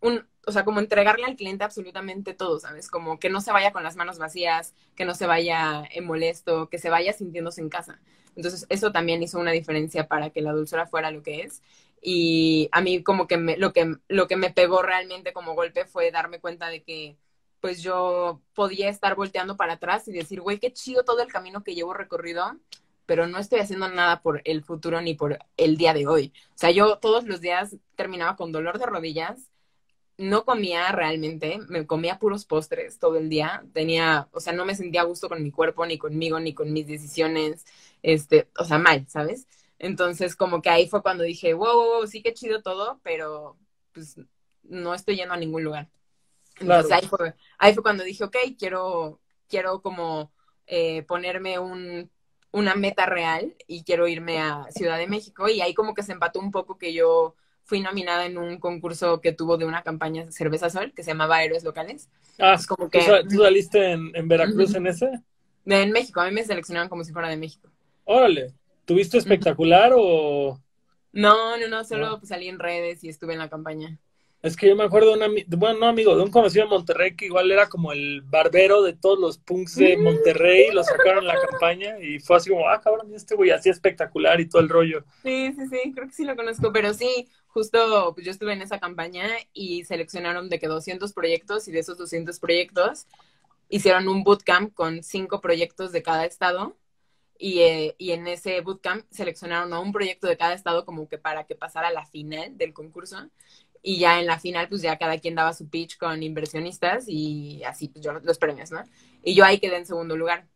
un, o sea, como entregarle al cliente absolutamente todo, ¿sabes? Como que no se vaya con las manos vacías, que no se vaya en molesto, que se vaya sintiéndose en casa. Entonces, eso también hizo una diferencia para que la dulzura fuera lo que es. Y a mí como que lo, que lo que me pegó realmente como golpe fue darme cuenta de que pues yo podía estar volteando para atrás y decir, güey, qué chido todo el camino que llevo recorrido, pero no estoy haciendo nada por el futuro ni por el día de hoy. O sea, yo todos los días terminaba con dolor de rodillas, no comía realmente, me comía puros postres todo el día, tenía, o sea, no me sentía a gusto con mi cuerpo, ni conmigo, ni con mis decisiones, este, o sea, mal, ¿sabes? Entonces, como que ahí fue cuando dije, wow, wow, wow sí que chido todo, pero pues no estoy yendo a ningún lugar. Entonces ahí, fue, ahí fue cuando dije, ok, quiero, quiero como eh, ponerme un, una meta real y quiero irme a Ciudad de México y ahí como que se empató un poco que yo fui nominada en un concurso que tuvo de una campaña Cerveza Sol que se llamaba Héroes Locales. Ah, como que... ¿Tú, saliste en, Veracruz en ese? En México, a mí me seleccionaron como si fuera de México. Órale, ¿tuviste espectacular o...? No, no, no, solo pues, salí en redes y estuve en la campaña. Es que yo me acuerdo de un bueno, no amigo, de un conocido de Monterrey que igual era como el barbero de todos los punks de mm. Monterrey, lo sacaron en la campaña y fue así como, ah, cabrón, este güey así espectacular y todo el rollo. Sí, sí, sí, creo que sí lo conozco, pero sí, justo pues yo estuve en esa campaña y seleccionaron de que 200 proyectos y de esos 200 proyectos hicieron un bootcamp con cinco proyectos de cada estado y, eh, y, en ese bootcamp seleccionaron a un proyecto de cada estado como que para que pasara la final del concurso y ya en la final pues ya cada quien daba su pitch con inversionistas y así pues yo los premios, ¿no? Y yo ahí quedé en segundo lugar.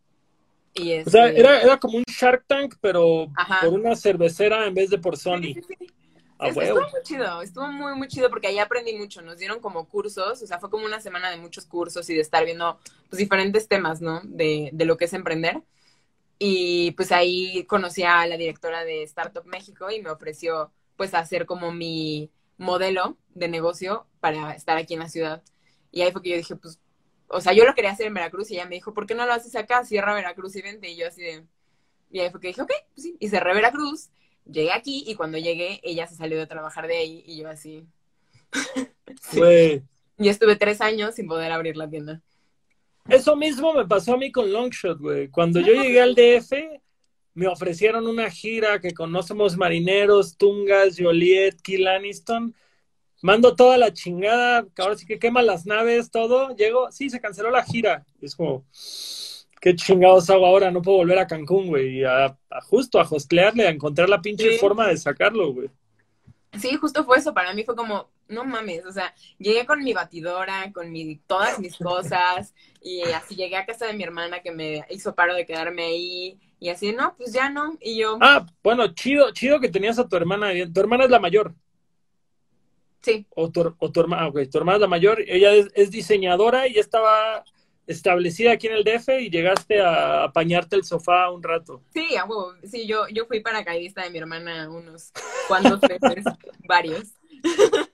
Y O sea, este era, era como un Shark Tank, pero por una cervecera en vez de por Sony. estuvo muy chido, estuvo muy, muy chido porque ahí aprendí mucho. Nos dieron como cursos, o sea, fue como una semana de muchos cursos y de estar viendo pues diferentes temas, ¿no? De, de lo que es emprender. Y pues ahí conocí a la directora de Startup México y me ofreció pues hacer como mi modelo de negocio para estar aquí en la ciudad. Y ahí fue que yo dije, pues, o sea, yo lo quería hacer en Veracruz y ella me dijo, ¿por qué no lo haces acá? Cierra Veracruz y vente. Y yo así de... Y ahí fue que dije, ok, pues sí. Y cerré Veracruz, llegué aquí y cuando llegué ella se salió de trabajar de ahí y yo así... [laughs] sí. Y estuve tres años sin poder abrir la tienda. Eso mismo me pasó a mí con Longshot, güey. Cuando yo llegué al DF, me ofrecieron una gira que conocemos marineros, Tungas, Joliet, Kill Aniston. Mando toda la chingada, que ahora sí que quema las naves, todo. Llego, sí, se canceló la gira. Es como, ¿qué chingados hago ahora? No puedo volver a Cancún, güey. Y a, justo a hostlearle, a encontrar la pinche forma de sacarlo, güey. Sí, justo fue eso. Para mí fue como, no mames, o sea, llegué con mi batidora, con mi, todas mis cosas, y así llegué a casa de mi hermana que me hizo paro de quedarme ahí y así, no, pues ya no. Y yo. Ah, bueno, chido, chido que tenías a tu hermana. Tu hermana es la mayor. Sí. O tu, o tu hermana, ok, tu hermana es la mayor. Ella es, diseñadora y ya estaba establecida aquí en el DF y llegaste a apañarte el sofá un rato. Sí, sí, yo, yo fui paracaidista de mi hermana unos cuantos veces, varios. [laughs]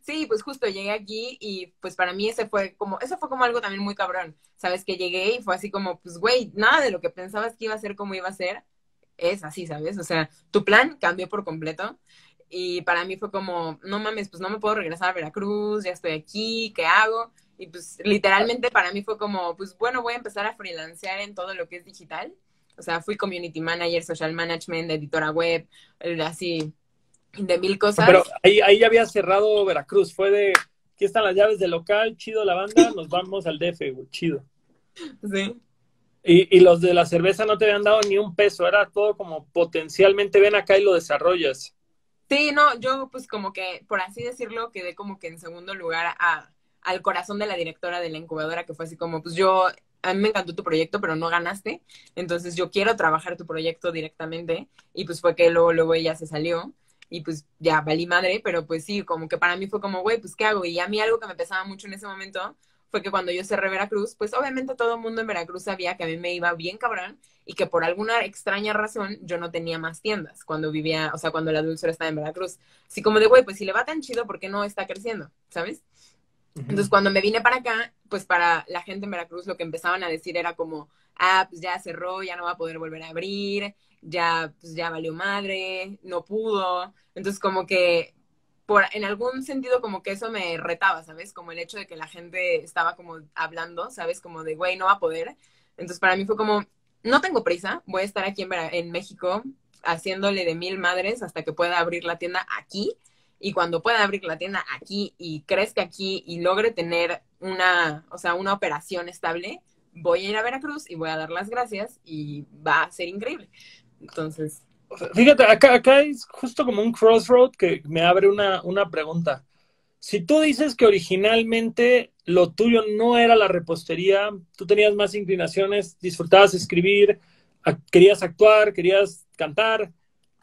Sí, pues justo llegué aquí y pues para mí ese fue como, eso fue como algo también muy cabrón, ¿sabes? Que llegué y fue así como, pues güey, nada de lo que pensabas que iba a ser como iba a ser, es así, ¿sabes? O sea, tu plan cambió por completo y para mí fue como, no mames, pues no me puedo regresar a Veracruz, ya estoy aquí, ¿qué hago? Y pues literalmente para mí fue como, pues bueno, voy a empezar a freelancear en todo lo que es digital. O sea, fui community manager, social management, editora web, así, de mil cosas. Pero ahí, ahí ya había cerrado Veracruz, fue de, aquí están las llaves del local, chido la banda, [laughs] nos vamos al DF, chido. Sí. Y, y, los de la cerveza no te habían dado ni un peso, era todo como potencialmente ven acá y lo desarrollas. Sí, no, yo pues como que, por así decirlo, quedé como que en segundo lugar a, al corazón de la directora de la incubadora, que fue así como, pues yo, a mí me encantó tu proyecto, pero no ganaste, entonces yo quiero trabajar tu proyecto directamente, y pues fue que luego, luego ella se salió, y pues ya valí madre, pero pues sí, como que para mí fue como, güey, pues ¿qué hago? Y a mí algo que me pesaba mucho en ese momento fue que cuando yo cerré Veracruz, pues obviamente todo el mundo en Veracruz sabía que a mí me iba bien cabrón y que por alguna extraña razón yo no tenía más tiendas cuando vivía, o sea, cuando la dulzura estaba en Veracruz. Así como de, güey, pues si le va tan chido, ¿por qué no está creciendo? ¿Sabes? Entonces, cuando me vine para acá, pues para la gente en Veracruz lo que empezaban a decir era como, ah, pues ya cerró, ya no va a poder volver a abrir, ya, pues ya valió madre, no pudo. Entonces, como que por, en algún sentido como que eso me retaba, ¿sabes? Como el hecho de que la gente estaba como hablando, ¿sabes? Como de, güey, no va a poder. Entonces, para mí fue como, no tengo prisa, voy a estar aquí en, en México haciéndole de mil madres hasta que pueda abrir la tienda aquí. Y cuando pueda abrir la tienda aquí y crezca aquí y logre tener una, o sea, una operación estable, voy a ir a Veracruz y voy a dar las gracias y va a ser increíble. Entonces. Fíjate, acá, acá es justo como un crossroad que me abre una, una pregunta. Si tú dices que originalmente lo tuyo no era la repostería, tú tenías más inclinaciones, disfrutabas escribir, querías actuar, querías cantar,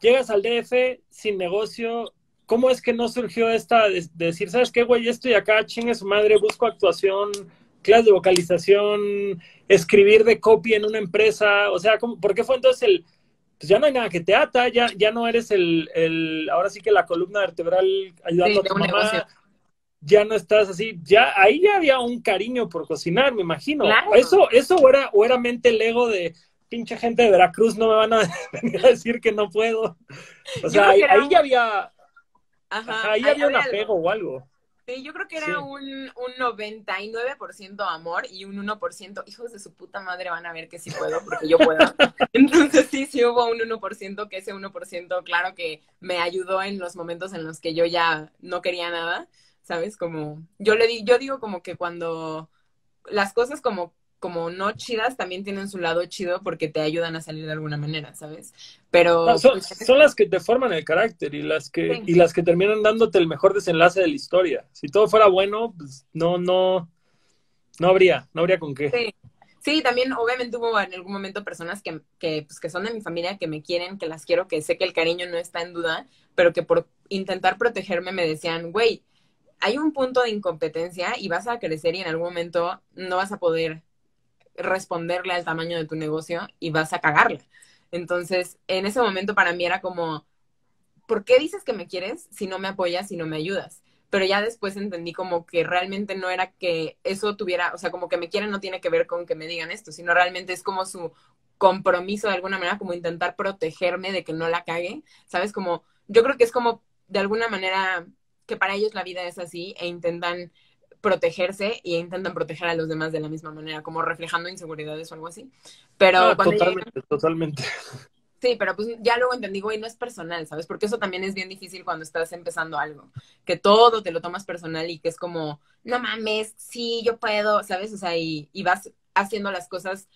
llegas al DF sin negocio, ¿cómo es que no surgió esta de, decir, sabes qué, güey, estoy acá, chingue su madre, busco actuación, clase de vocalización, escribir de copy en una empresa, o sea, ¿por qué fue entonces el, pues ya no hay nada que te ata, ya, ya no eres el, el ahora sí que la columna vertebral ayudando a tu mamá, ya no estás así, ya ahí ya había un cariño por cocinar, me imagino. Eso, eso era, o era mente el ego de pinche gente de Veracruz, no me van a [laughs] venir a decir que no puedo. O sea, ahí, ya había, Ajá, ahí había un apego o algo. Sí, yo creo que era un, un 99% amor y un 1%, hijos de su puta madre van a ver que sí puedo, porque yo puedo. [laughs] Entonces sí, sí hubo un 1%, que ese 1% claro que me ayudó en los momentos en los que yo ya no quería nada, ¿sabes? Como, yo le di, yo digo como que cuando las cosas como como no chidas también tienen su lado chido porque te ayudan a salir de alguna manera, ¿sabes? Pero pues, son, las que te forman el carácter y las que y las que terminan dándote el mejor desenlace de la historia. Si todo fuera bueno, pues no no no habría, no habría con qué. Sí. Sí, también obviamente hubo en algún momento personas que, que, pues, que son de mi familia, que me quieren, que las quiero, que sé que el cariño no está en duda, pero que por intentar protegerme me decían, güey, hay un punto de incompetencia y vas a crecer y en algún momento no vas a poder responderle al tamaño de tu negocio y vas a cagarla. Entonces, en ese momento para mí era como, ¿por qué dices que me quieres si no me apoyas, si no me ayudas? Pero ya después entendí como que realmente no era que eso tuviera, o sea, como que me quieren no tiene que ver con que me digan esto, sino realmente es como su compromiso de alguna manera, como intentar protegerme de que no la cague, ¿sabes? Como, yo creo que es como de alguna manera que para ellos la vida es así e intentan protegerse y intentan proteger a los demás de la misma manera, como reflejando inseguridades o algo así. Pero totalmente, totalmente. Sí, pero pues ya luego entendí, güey, no es personal, ¿sabes? Porque eso también es bien difícil cuando estás empezando algo, que todo te lo tomas personal y que es como, no mames, sí, yo puedo, ¿sabes? O sea, y, y vas haciendo las cosas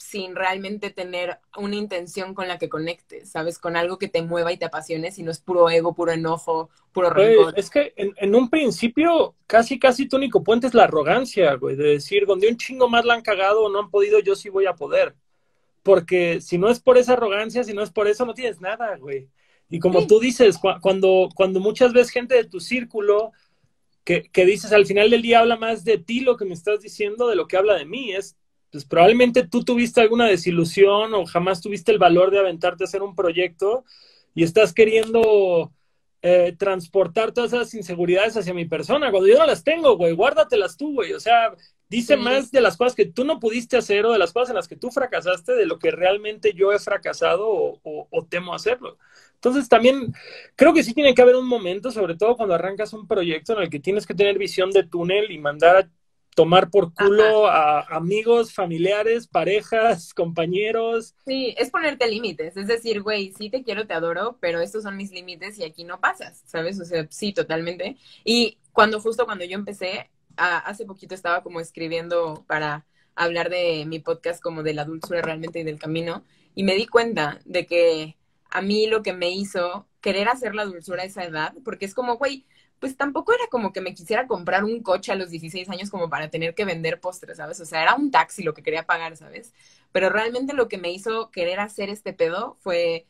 sin realmente tener una intención con la que conectes, ¿sabes? Con algo que te mueva y te apasione, si no es puro ego, puro enojo, puro rencor. es que en, un principio casi, casi tu único puente es la arrogancia, güey, de decir, donde un chingo más la han cagado o no han podido, yo sí voy a poder. Porque si no es por esa arrogancia, si no es por eso, no tienes nada, güey. Y como tú dices, cuando, cuando muchas veces gente de tu círculo que, que dices al final del día habla más de ti lo que me estás diciendo de lo que habla de mí, es pues probablemente tú tuviste alguna desilusión o jamás tuviste el valor de aventarte a hacer un proyecto y estás queriendo eh, transportar todas esas inseguridades hacia mi persona, cuando yo no las tengo, güey, guárdatelas tú, güey, o sea, dice más de las cosas que tú no pudiste hacer o de las cosas en las que tú fracasaste de lo que realmente yo he fracasado o, o temo hacerlo. Entonces también creo que sí tiene que haber un momento, sobre todo cuando arrancas un proyecto en el que tienes que tener visión de túnel y mandar a tomar por culo a amigos, familiares, parejas, [laughs] compañeros. Sí, es ponerte límites, es decir, güey, sí te quiero, te adoro, pero estos son mis límites y aquí no pasas, ¿sabes? O sea, sí, totalmente. Y cuando justo cuando yo empecé, hace poquito estaba como escribiendo para hablar de mi podcast como de la dulzura realmente y del camino, y me di cuenta de que a mí lo que me hizo querer hacer la dulzura a esa edad, porque es como, güey, pues tampoco era como que me quisiera comprar un coche a los 16 años como para tener que vender postres, ¿sabes? O sea, era un taxi lo que quería pagar, ¿sabes? Pero realmente lo que me hizo querer hacer este pedo fue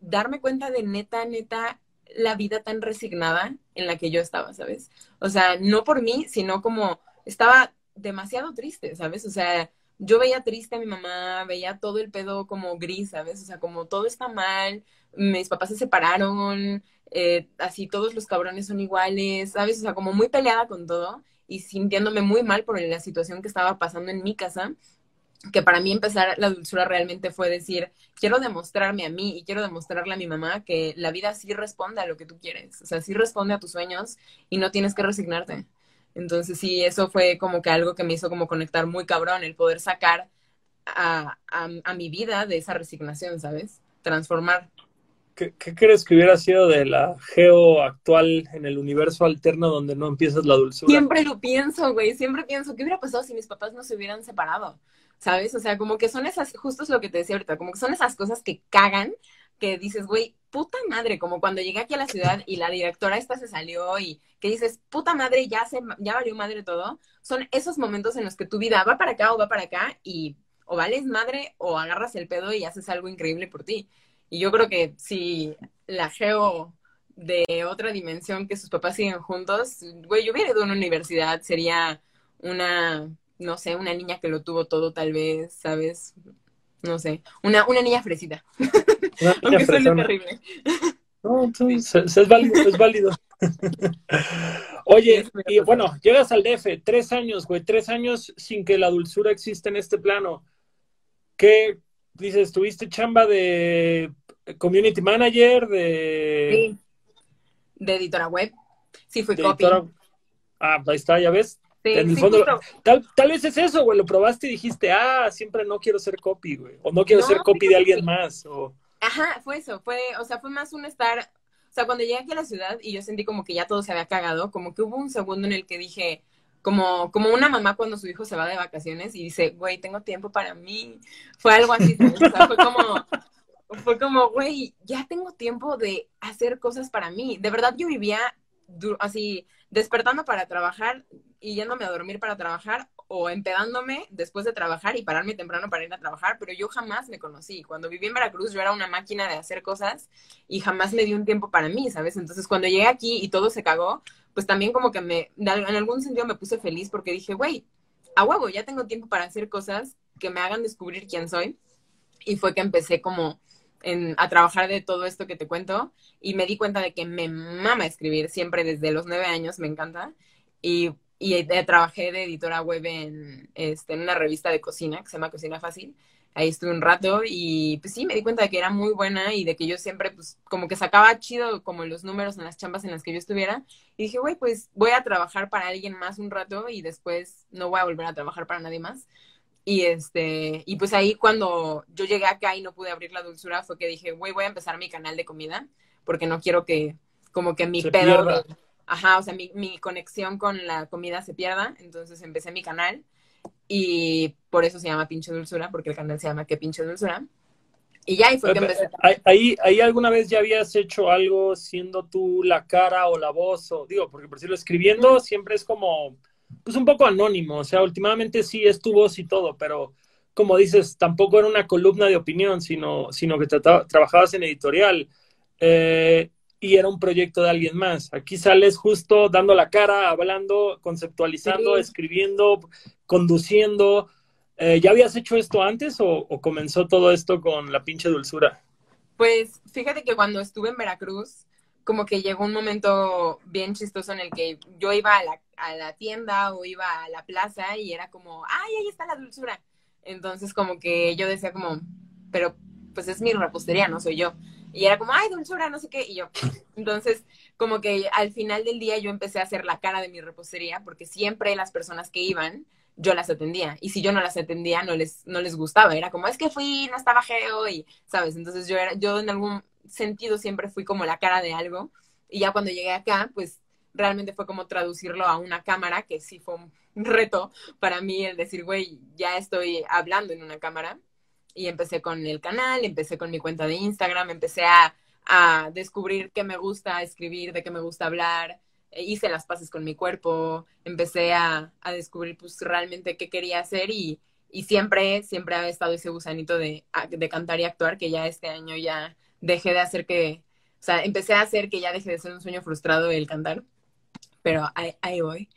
darme cuenta de neta, neta, la vida tan resignada en la que yo estaba, ¿sabes? O sea, no por mí, sino como estaba demasiado triste, ¿sabes? O sea, yo veía triste a mi mamá, veía todo el pedo como gris, ¿sabes? O sea, como todo está mal, mis papás se separaron, eh, así todos los cabrones son iguales, ¿sabes? O sea, como muy peleada con todo y sintiéndome muy mal por la situación que estaba pasando en mi casa, que para mí empezar la dulzura realmente fue decir, quiero demostrarme a mí y quiero demostrarle a mi mamá que la vida sí responde a lo que tú quieres, o sea, sí responde a tus sueños y no tienes que resignarte. Entonces sí, eso fue como que algo que me hizo como conectar muy cabrón, el poder sacar a, a mi vida de esa resignación, ¿sabes? Transformar. ¿Qué, crees que hubiera sido de la geo actual en el universo alterno donde no empiezas la dulzura? Siempre lo pienso, güey, siempre pienso, ¿qué hubiera pasado si mis papás no se hubieran separado? ¿Sabes? O sea, como que son esas, justo es lo que te decía ahorita, como que son esas cosas que cagan, que dices, güey, puta madre, como cuando llegué aquí a la ciudad y la directora esta se salió y que dices, puta madre, ya se, ya valió madre todo, son esos momentos en los que tu vida va para acá o va para acá y o vales madre o agarras el pedo y haces algo increíble por ti. Y yo creo que si la Geo de otra dimensión que sus papás siguen juntos, güey, yo hubiera ido a una universidad, sería una, no sé, una niña que lo tuvo todo tal vez, ¿sabes? No sé, una, una niña fresita. [laughs] Aunque suene terrible. No, [laughs] entonces, es, válido, es válido. Oye, y bueno, llegas al DF, tres años, güey, tres años sin que la dulzura exista en este plano. ¿Qué dices? ¿Tuviste chamba de community manager, de... de editora web. Sí, fui copy. Ah, ahí está, ya ves. en el fondo, tal, tal, vez es eso, güey, lo probaste y dijiste, ah, siempre no quiero ser copy, güey, o no quiero ser copy de alguien más, o... Ajá, fue eso, fue, o sea, fue más un estar, o sea, cuando llegué aquí a la ciudad y yo sentí como que ya todo se había cagado, como que hubo un segundo en el que dije, como, como una mamá cuando su hijo se va de vacaciones y dice, güey, tengo tiempo para mí, fue algo así, o sea, fue como, fue como, güey, ya tengo tiempo de hacer cosas para mí. De verdad, yo vivía así, despertando para trabajar y yéndome a dormir para trabajar o empedándome después de trabajar y pararme temprano para ir a trabajar, pero yo jamás me conocí. Cuando viví en Veracruz yo era una máquina de hacer cosas y jamás me di un tiempo para mí, ¿sabes? Entonces cuando llegué aquí y todo se cagó, pues también como que me, en algún sentido me puse feliz porque dije, güey, a huevo, ya tengo tiempo para hacer cosas que me hagan descubrir quién soy. Y fue que empecé como a trabajar de todo esto que te cuento y me di cuenta de que me mama escribir siempre desde los nueve años, me encanta. Y, y trabajé de editora web en, este, en una revista de cocina que se llama Cocina Fácil. Ahí estuve un rato y pues sí, me di cuenta de que era muy buena y de que yo siempre pues como que sacaba chido como los números en las chambas en las que yo estuviera. Y dije, güey, pues voy a trabajar para alguien más un rato y después no voy a volver a trabajar para nadie más. Y este, y pues ahí cuando yo llegué acá y no pude abrir la dulzura fue que dije, güey, voy a empezar mi canal de comida, porque no quiero que, como que mi pedo ajá, o sea, mi, mi conexión con la comida se pierda. Entonces empecé mi canal y por eso se llama Pinche Dulzura, porque el canal se llama ¿Qué Pinche Dulzura? Y ya ahí fue que empecé. Ahí, ahí alguna vez ya habías hecho algo siendo tú la cara o la voz, o digo, porque por decirlo escribiendo siempre es como pues un poco anónimo, o sea, últimamente sí es tu voz y todo, pero como dices, tampoco era una columna de opinión, sino, sino que trabajabas en editorial eh, y era un proyecto de alguien más. Aquí sales justo dando la cara, hablando, conceptualizando, escribiendo, conduciendo. Eh, ¿Ya habías hecho esto antes o, o comenzó todo esto con la pinche dulzura? Pues fíjate que cuando estuve en Veracruz, como que llegó un momento bien chistoso en el que yo iba a la, a la tienda o iba a la plaza y era como, ay, ahí está la dulzura. Entonces como que yo decía como, pero pues es mi repostería, no soy yo. Y era como, ay, dulzura, no sé qué. Y yo, [laughs] entonces, como que al final del día yo empecé a hacer la cara de mi repostería, porque siempre las personas que iban, yo las atendía. Y si yo no las atendía, no les, no les gustaba. Era como, es que fui, no estaba geo, y, ¿sabes? Entonces yo era, yo en algún sentido siempre fui como la cara de algo. Y ya cuando llegué acá, pues realmente fue como traducirlo a una cámara, que sí fue un [laughs] reto para mí el decir, güey, ya estoy hablando en una cámara. Y empecé con el canal, empecé con mi cuenta de Instagram, empecé a, a descubrir qué me gusta escribir, de qué me gusta hablar, e hice las paces con mi cuerpo, empecé a, a descubrir pues realmente qué quería hacer y, y, siempre, siempre ha estado ese gusanito de, de cantar y actuar, que ya este año ya dejé de hacer que, o sea, empecé a hacer que ya deje de ser un sueño frustrado el cantar, pero ahí, voy.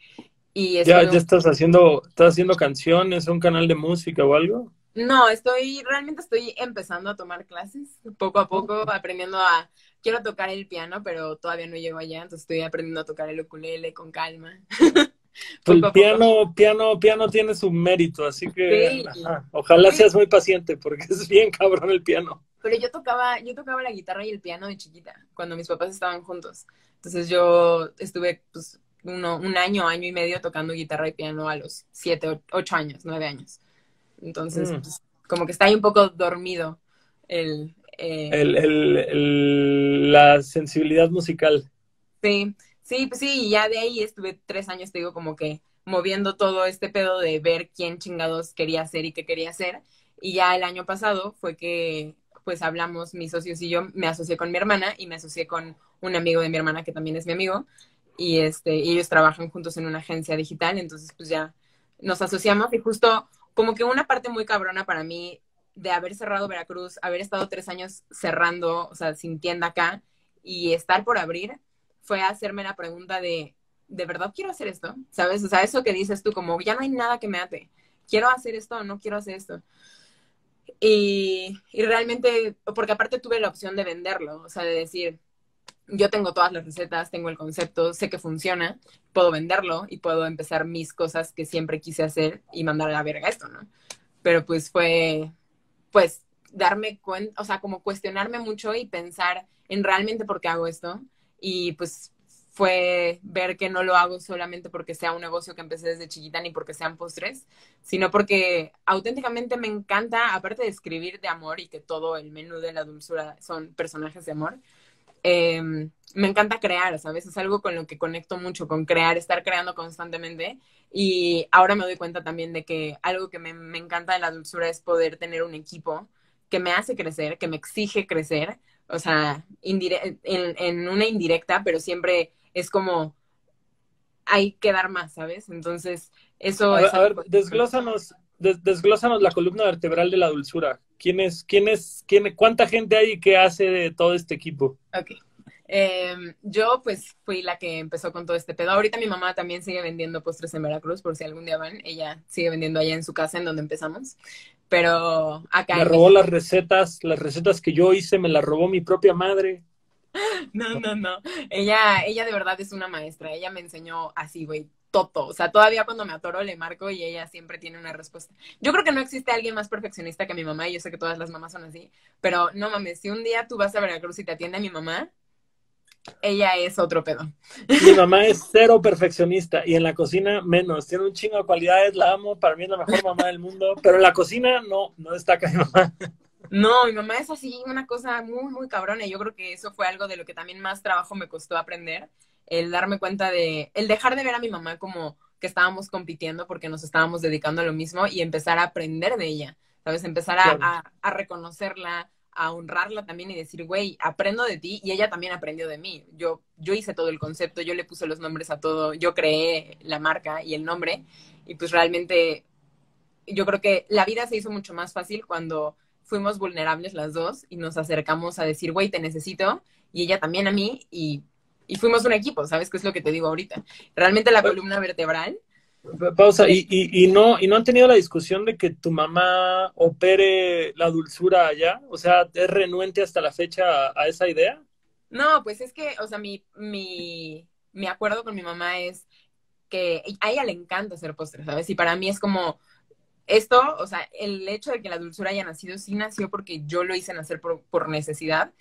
Y ya, ya estás haciendo, estás haciendo canciones, un canal de música o algo. No, estoy, realmente estoy empezando a tomar clases, poco a poco, aprendiendo a, quiero tocar el piano, pero todavía no llego allá, entonces estoy aprendiendo a tocar el ukulele con calma. [laughs] [laughs] el piano, piano, piano tiene su mérito, así que ojalá seas muy paciente, porque [laughs] es bien cabrón el piano. Pero yo tocaba, yo tocaba la guitarra y el piano de chiquita, cuando mis papás estaban juntos. Entonces yo estuve pues uno, un año, año y medio tocando guitarra y piano a los siete, ocho años, nueve años. Entonces, mm. pues, como que está ahí un poco dormido el, la sensibilidad musical. Sí, sí, pues sí, y ya de ahí estuve tres años, te digo, como que moviendo todo este pedo de ver quién chingados quería hacer y qué quería hacer. Y ya el año pasado fue que pues hablamos mis socios y yo, me asocié con mi hermana y me asocié con un amigo de mi hermana que también es mi amigo y este ellos trabajan juntos en una agencia digital, entonces pues ya nos asociamos y justo como que una parte muy cabrona para mí de haber cerrado Veracruz, haber estado tres años cerrando, o sea, sin tienda acá y estar por abrir, fue hacerme la pregunta de, ¿de verdad quiero hacer esto? ¿Sabes? O sea, eso que dices tú, como ya no hay nada que me ate. ¿Quiero hacer esto o no quiero hacer esto? Y, y realmente, porque aparte tuve la opción de venderlo, o sea, de decir, yo tengo todas las recetas, tengo el concepto, sé que funciona, puedo venderlo y puedo empezar mis cosas que siempre quise hacer y mandar a la verga esto, ¿no? Pero pues fue, pues, darme cuenta, o sea, como cuestionarme mucho y pensar en realmente por qué hago esto. Y pues fue ver que no lo hago solamente porque sea un negocio que empecé desde chiquita ni porque sean postres, sino porque auténticamente me encanta, aparte de escribir de amor y que todo el menú de la dulzura son personajes de amor, em, me encanta crear, ¿sabes? Es algo con lo que conecto mucho, con crear, estar creando constantemente. Y ahora me doy cuenta también de que algo que me, me encanta de la dulzura es poder tener un equipo que me hace crecer, que me exige crecer, o sea, en, en, una indirecta, pero siempre es como hay que dar más, ¿sabes? Entonces, eso a es... a ver, desglósanos, desglósanos la columna vertebral de la dulzura. ¿Quién es, quién es, quién, cuánta gente hay que hace de todo este equipo? Ok. Em, yo pues fui la que empezó con todo este pedo. Ahorita mi mamá también sigue vendiendo postres en Veracruz, por si algún día van. Ella sigue vendiendo allá en su casa, en donde empezamos. Pero acá... Me robó las recetas, las recetas que yo hice, me las robó mi propia madre. [laughs] No, no, no. Ella, ella de verdad es una maestra. Ella me enseñó así, güey, toto. O sea, todavía cuando me atoro le marco y ella siempre tiene una respuesta. Yo creo que no existe alguien más perfeccionista que mi mamá y yo sé que todas las mamás son así. Pero no mames, si un día tú vas a Veracruz y te atiende a mi mamá, ella es otro pedo. Mi [laughs] mamá es cero perfeccionista y en la cocina menos. Tiene un chingo de cualidades, la amo, para mí es la mejor mamá del mundo, pero en la cocina no, no destaca mi mamá. No, mi mamá es así, una cosa muy, muy cabrona. Y yo creo que eso fue algo de lo que también más trabajo me costó aprender. El darme cuenta de, el dejar de ver a mi mamá como que estábamos compitiendo porque nos estábamos dedicando a lo mismo y empezar a aprender de ella, ¿sabes? Empezar a, a, reconocerla, a honrarla también y decir, güey, aprendo de ti y ella también aprendió de mí. Yo, yo hice todo el concepto, yo le puse los nombres a todo, yo creé la marca y el nombre y pues realmente yo creo que la vida se hizo mucho más fácil cuando fuimos vulnerables las dos y nos acercamos a decir, güey, te necesito, y ella también a mí, y, y fuimos un equipo, ¿sabes qué es lo que te digo ahorita? Realmente la columna vertebral. Pausa, ¿y, y, no, ¿y no han tenido la discusión de que tu mamá opere la dulzura allá? O sea, ¿es renuente hasta la fecha a, esa idea? No, pues es que, o sea, mi, mi, mi acuerdo con mi mamá es que a ella le encanta hacer postres, ¿sabes? Y para mí es como, esto, o sea, el hecho de que la dulzura haya nacido sí nació porque yo lo hice nacer por, necesidad,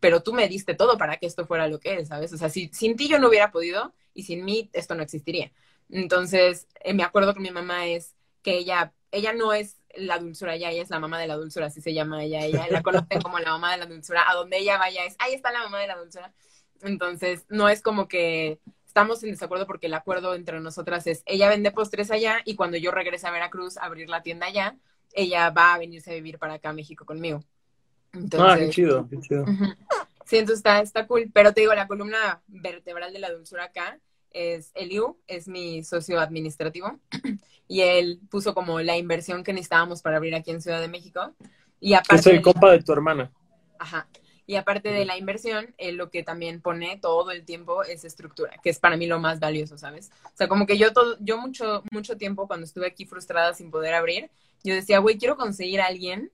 pero tú me diste todo para que esto fuera lo que es, ¿sabes? O sea, si, sin ti yo no hubiera podido y sin mí esto no existiría. Entonces, eh, mi acuerdo con mi mamá es que ella, ella no es la dulzura, ella, ella es la mamá de la dulzura, así se llama ella, ella la conocen como la mamá de la dulzura, a donde ella vaya es, ahí está la mamá de la dulzura. Entonces, no es como que estamos en desacuerdo porque el acuerdo entre nosotras es, ella vende postres allá y cuando yo regrese a Veracruz a abrir la tienda allá, ella va a venirse a vivir para acá a México conmigo. ah, qué chido, qué chido. Sí, entonces está, está cool. Pero te digo, la columna vertebral de la dulzura acá es Eliu, es mi socio administrativo, [clears throat] y él puso como la inversión que necesitábamos para abrir aquí en Ciudad de México. Y aparte es el compa de tu hermana. Ajá. Y aparte de la inversión, lo que también pone todo el tiempo es estructura, que es para mí lo más valioso, ¿sabes? O sea, como que yo todo, yo mucho, mucho tiempo cuando estuve aquí frustrada sin poder abrir, yo decía, güey, quiero conseguir a alguien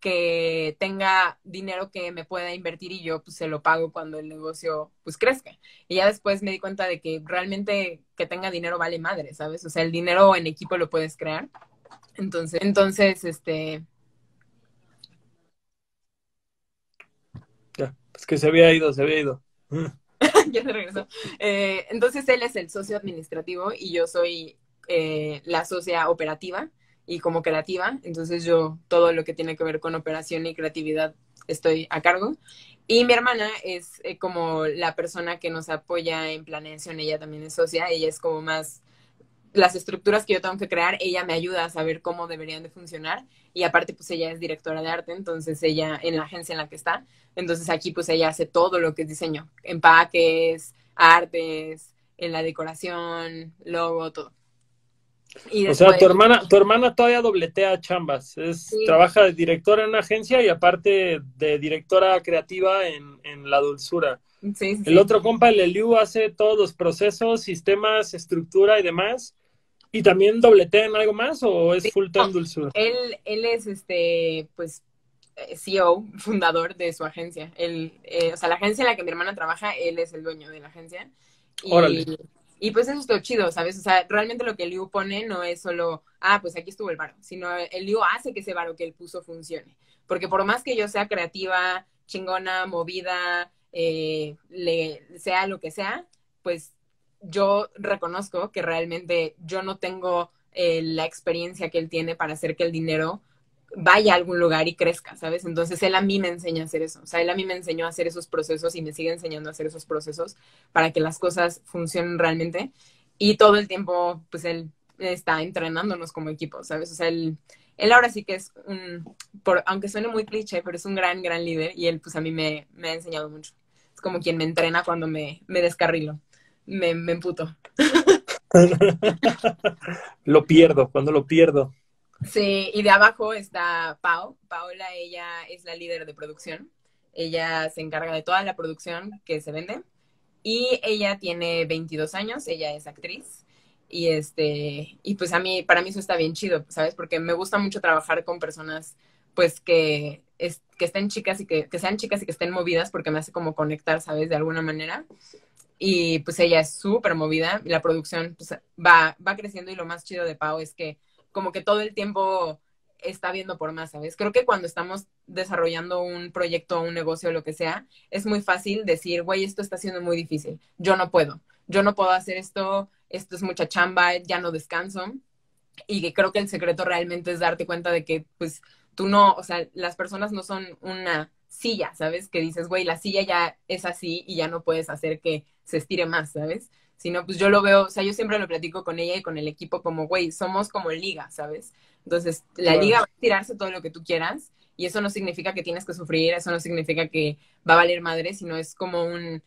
que tenga dinero que me pueda invertir y yo pues se lo pago cuando el negocio pues crezca. Y ya después me di cuenta de que realmente que tenga dinero vale madre, ¿sabes? O sea, el dinero en equipo lo puedes crear. Entonces, entonces, este, Es que se había ido, se había ido. [laughs] ya se regresó. Eh, entonces él es el socio administrativo y yo soy eh, la socia operativa y como creativa. Entonces yo todo lo que tiene que ver con operación y creatividad estoy a cargo. Y mi hermana es eh, como la persona que nos apoya en planeación, ella también es socia, ella es como más las estructuras que yo tengo que crear, ella me ayuda a saber cómo deberían de funcionar y aparte pues ella es directora de arte, entonces ella en la agencia en la que está, entonces aquí pues ella hace todo lo que es diseño, empaques, artes, en la decoración, logo, todo. O sea, tu hermana, tu hermana todavía dobletea chambas, es, trabaja de directora en una agencia y aparte de directora creativa en, en La Dulzura. Sí, el otro compa, el Eliu, hace todos los procesos, sistemas, estructura y demás. ¿Y también dobletea en algo más o es full time dulzura? Él, él es este, pues, eh, CEO, fundador de su agencia. Él, eh, o sea, la agencia en la que mi hermana trabaja, él es el dueño de la agencia. Y, y pues eso es todo chido, ¿sabes? O sea, realmente lo que el pone no es solo, ah, pues aquí estuvo el varo, sino el Liu hace que ese varo que él puso funcione. Porque por más que yo sea creativa, chingona, movida, eh, le, sea lo que sea, pues yo reconozco que realmente yo no tengo eh, la experiencia que él tiene para hacer que el dinero vaya a algún lugar y crezca, ¿sabes? Entonces él a mí me enseña a hacer eso, o sea, él a mí me enseñó a hacer esos procesos y me sigue enseñando a hacer esos procesos para que las cosas funcionen realmente y todo el tiempo, pues él está entrenándonos como equipo, ¿sabes? O sea, él, él ahora sí que es un, por, aunque suene muy cliché, pero es un gran, gran líder y él pues a mí me, me ha enseñado mucho. Es como quien me entrena cuando me, me descarrilo me, me emputo. [laughs] lo pierdo, cuando lo pierdo. Sí, y de abajo está Pau. Paola, ella es la líder de producción. Ella se encarga de toda la producción que se vende. Y ella tiene 22 años, ella es actriz. Y este, y pues a mí, para mí eso está bien chido, ¿sabes? Porque me gusta mucho trabajar con personas, pues que, es, que estén chicas y que, que sean chicas y que estén movidas, porque me hace como conectar, ¿sabes? De alguna manera y pues ella es súper movida la producción pues, va, va creciendo y lo más chido de Pau es que como que todo el tiempo está viendo por más, ¿sabes? Creo que cuando estamos desarrollando un proyecto, un negocio, lo que sea, es muy fácil decir, güey, esto está siendo muy difícil, yo no puedo, yo no puedo hacer esto, esto es mucha chamba, ya no descanso. Y que creo que el secreto realmente es darte cuenta de que, pues, tú no, o sea, las personas no son una silla, ¿sabes? Que dices, güey, la silla ya es así y ya no puedes hacer que se estire más, ¿sabes? Sino, pues yo lo veo, o sea, yo siempre lo platico con ella y con el equipo como, güey, somos como liga, ¿sabes? Entonces, la liga va a tirarse todo lo que tú quieras y eso no significa que tienes que sufrir, eso no significa que va a valer madre, sino es como un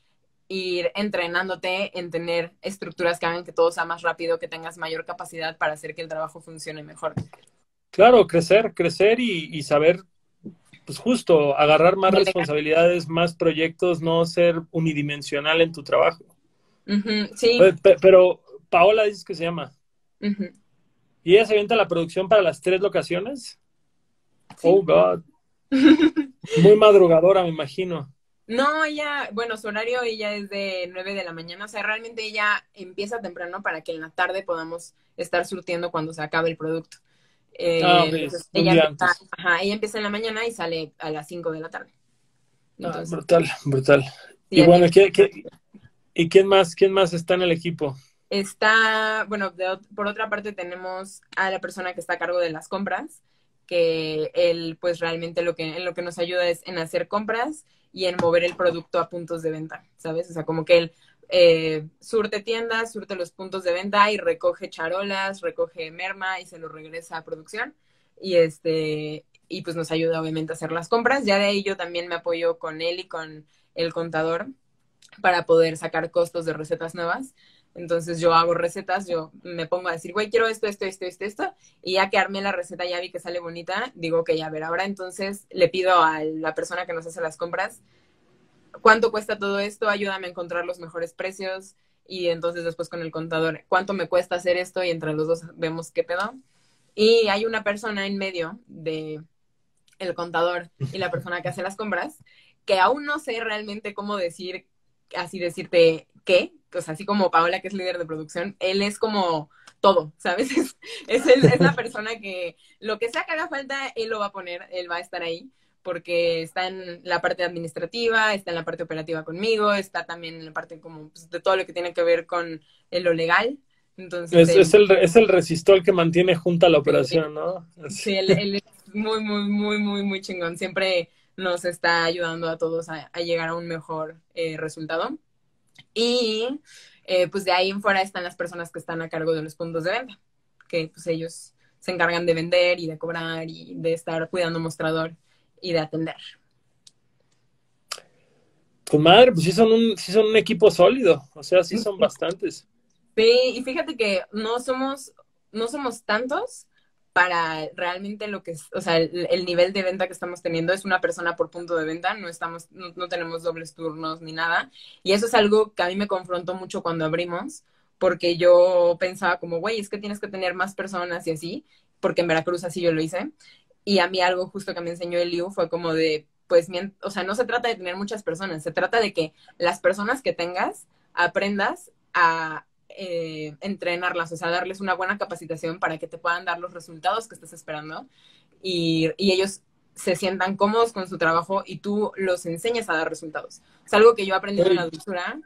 ir entrenándote en tener estructuras que hagan que todo sea más rápido, que tengas mayor capacidad para hacer que el trabajo funcione mejor. Claro, crecer, crecer y, y saber pues justo, agarrar más responsabilidades, más proyectos, no ser unidimensional en tu trabajo. Sí. Pero, Paola dices que se llama. ¿Y ella se avienta la producción para las tres locaciones? Oh, God. [laughs] Muy madrugadora, me imagino. No, ella, bueno, su horario ella es de 9 de la mañana, o sea, realmente ella empieza temprano para que en la tarde podamos estar surtiendo cuando se acabe el producto. Eh, ah, ella, empieza, en la mañana y sale a las 5 de la tarde. Ah, brutal, brutal. y bueno, ¿y quién más, quién más está en el equipo? Está, bueno, por otra parte tenemos a la persona que está a cargo de las compras, que él pues realmente lo que, lo que nos ayuda es en hacer compras y en mover el producto a puntos de venta, ¿sabes? O sea, como que él eh, surte tiendas, surte los puntos de venta y recoge charolas, recoge merma y se lo regresa a producción. Y este, y pues nos ayuda obviamente a hacer las compras. Ya de ahí yo también me apoyo con él y con el contador para poder sacar costos de recetas nuevas. Entonces yo hago recetas, yo me pongo a decir, güey, quiero esto, esto, esto, esto, esto, y ya que armé la receta, ya vi que sale bonita, digo ya, a ver, ahora entonces le pido a la persona que nos hace las compras cuánto cuesta todo esto, ayúdame a encontrar los mejores precios y entonces después con el contador, cuánto me cuesta hacer esto y entre los dos vemos qué pedo. Y hay una persona en medio de el contador y la persona que hace las compras que aún no sé realmente cómo decir, así decirte qué, o sea, así como Paola, que es líder de producción, él es como todo, ¿sabes? [laughs] Es, es la persona que lo que sea que haga falta, él lo va a poner, él va a estar ahí porque está en la parte administrativa, está en la parte operativa conmigo, está también en la parte como pues, de todo lo que tiene que ver con lo legal. Entonces, es, el, es el resistor que mantiene junta la operación, ¿no? Sí, él, es muy, muy, muy, muy, muy chingón. Siempre nos está ayudando a todos a, llegar a un mejor eh, resultado. Y eh, pues de ahí en fuera están las personas que están a cargo de los puntos de venta, que pues ellos se encargan de vender y de cobrar y de estar cuidando mostrador y de atender. Pues madre, pues sí son un, sí son un equipo sólido, o sea, sí son [laughs] bastantes. Sí, y fíjate que no somos, no somos tantos para realmente lo que es, o sea, el, nivel de venta que estamos teniendo es una persona por punto de venta, no estamos, no, no, tenemos dobles turnos ni nada. Y eso es algo que a mí me confrontó mucho cuando abrimos, porque yo pensaba como, güey, es que tienes que tener más personas y así, porque en Veracruz así yo lo hice. Y a mí algo justo que me enseñó el Liu fue como de, pues, o sea, no se trata de tener muchas personas, se trata de que las personas que tengas aprendas a eh, entrenarlas, o sea, darles una buena capacitación para que te puedan dar los resultados que estás esperando y, ellos se sientan cómodos con su trabajo y tú los enseñes a dar resultados. Es algo que yo he aprendido en la dulzura,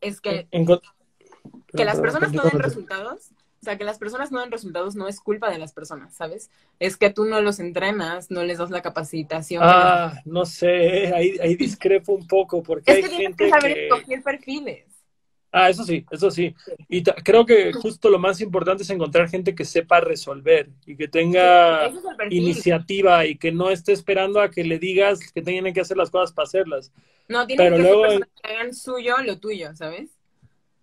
es que, que las personas no den resultados o sea, que las personas no den resultados no es culpa de las personas, ¿sabes? Es que tú no los entrenas, no les das la capacitación. Ah, no sé, ahí, ahí discrepo un poco porque hay que gente que saber escoger perfiles. Ah, eso sí, eso sí. Y creo que justo lo más importante es encontrar gente que sepa resolver y que tenga iniciativa y que no esté esperando a que le digas que tienen que hacer las cosas para hacerlas. No, tienen que luego... ser que hagan suyo lo tuyo, ¿sabes?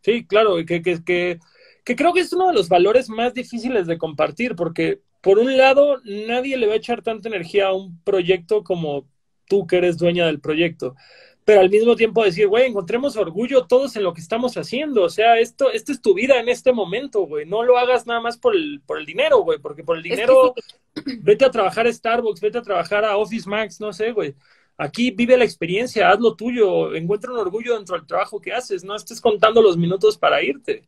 Sí, claro, que, que, que que creo que es uno de los valores más difíciles de compartir, porque por un lado, nadie le va a echar tanta energía a un proyecto como tú que eres dueña del proyecto. Pero al mismo tiempo decir, güey, encontremos orgullo todos en lo que estamos haciendo. O sea, esto, esta es tu vida en este momento, güey. No lo hagas nada más por el, por el dinero, güey, porque por el dinero, vete a trabajar a Starbucks, vete a trabajar a Office Max, no sé, güey. Aquí vive la experiencia, haz lo tuyo, encuentra un orgullo dentro del trabajo que haces, no estés contando los minutos para irte.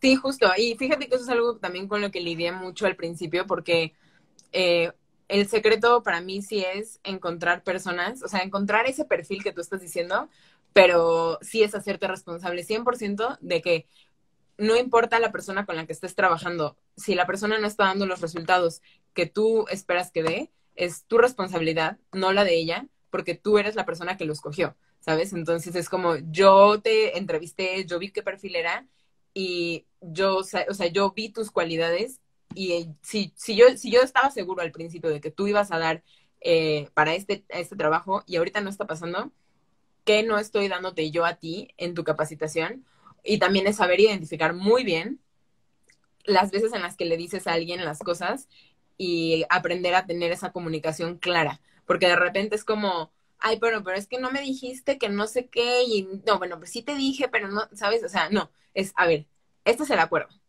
Sí, justo. Y fíjate que eso es algo también con lo que lidié mucho al principio, porque eh, el secreto para mí sí es encontrar personas, o sea, encontrar ese perfil que tú estás diciendo, pero sí es hacerte responsable 100% de que no importa la persona con la que estés trabajando, si la persona no está dando los resultados que tú esperas que dé, es tu responsabilidad, no la de ella, porque tú eres la persona que lo escogió, ¿sabes? Entonces es como yo te entrevisté, yo vi qué perfil era y yo, o sea, yo vi tus cualidades y eh, si, si, yo, si yo estaba seguro al principio de que tú ibas a dar eh, para este, este trabajo y ahorita no está pasando, ¿qué no estoy dándote yo a ti en tu capacitación? Y también es saber identificar muy bien las veces en las que le dices a alguien las cosas y aprender a tener esa comunicación clara, porque de repente es como, ay, pero, pero es que no me dijiste que no sé qué, y no, bueno, pues sí te dije, pero no, ¿sabes? O sea, no, es, a ver, este es el acuerdo.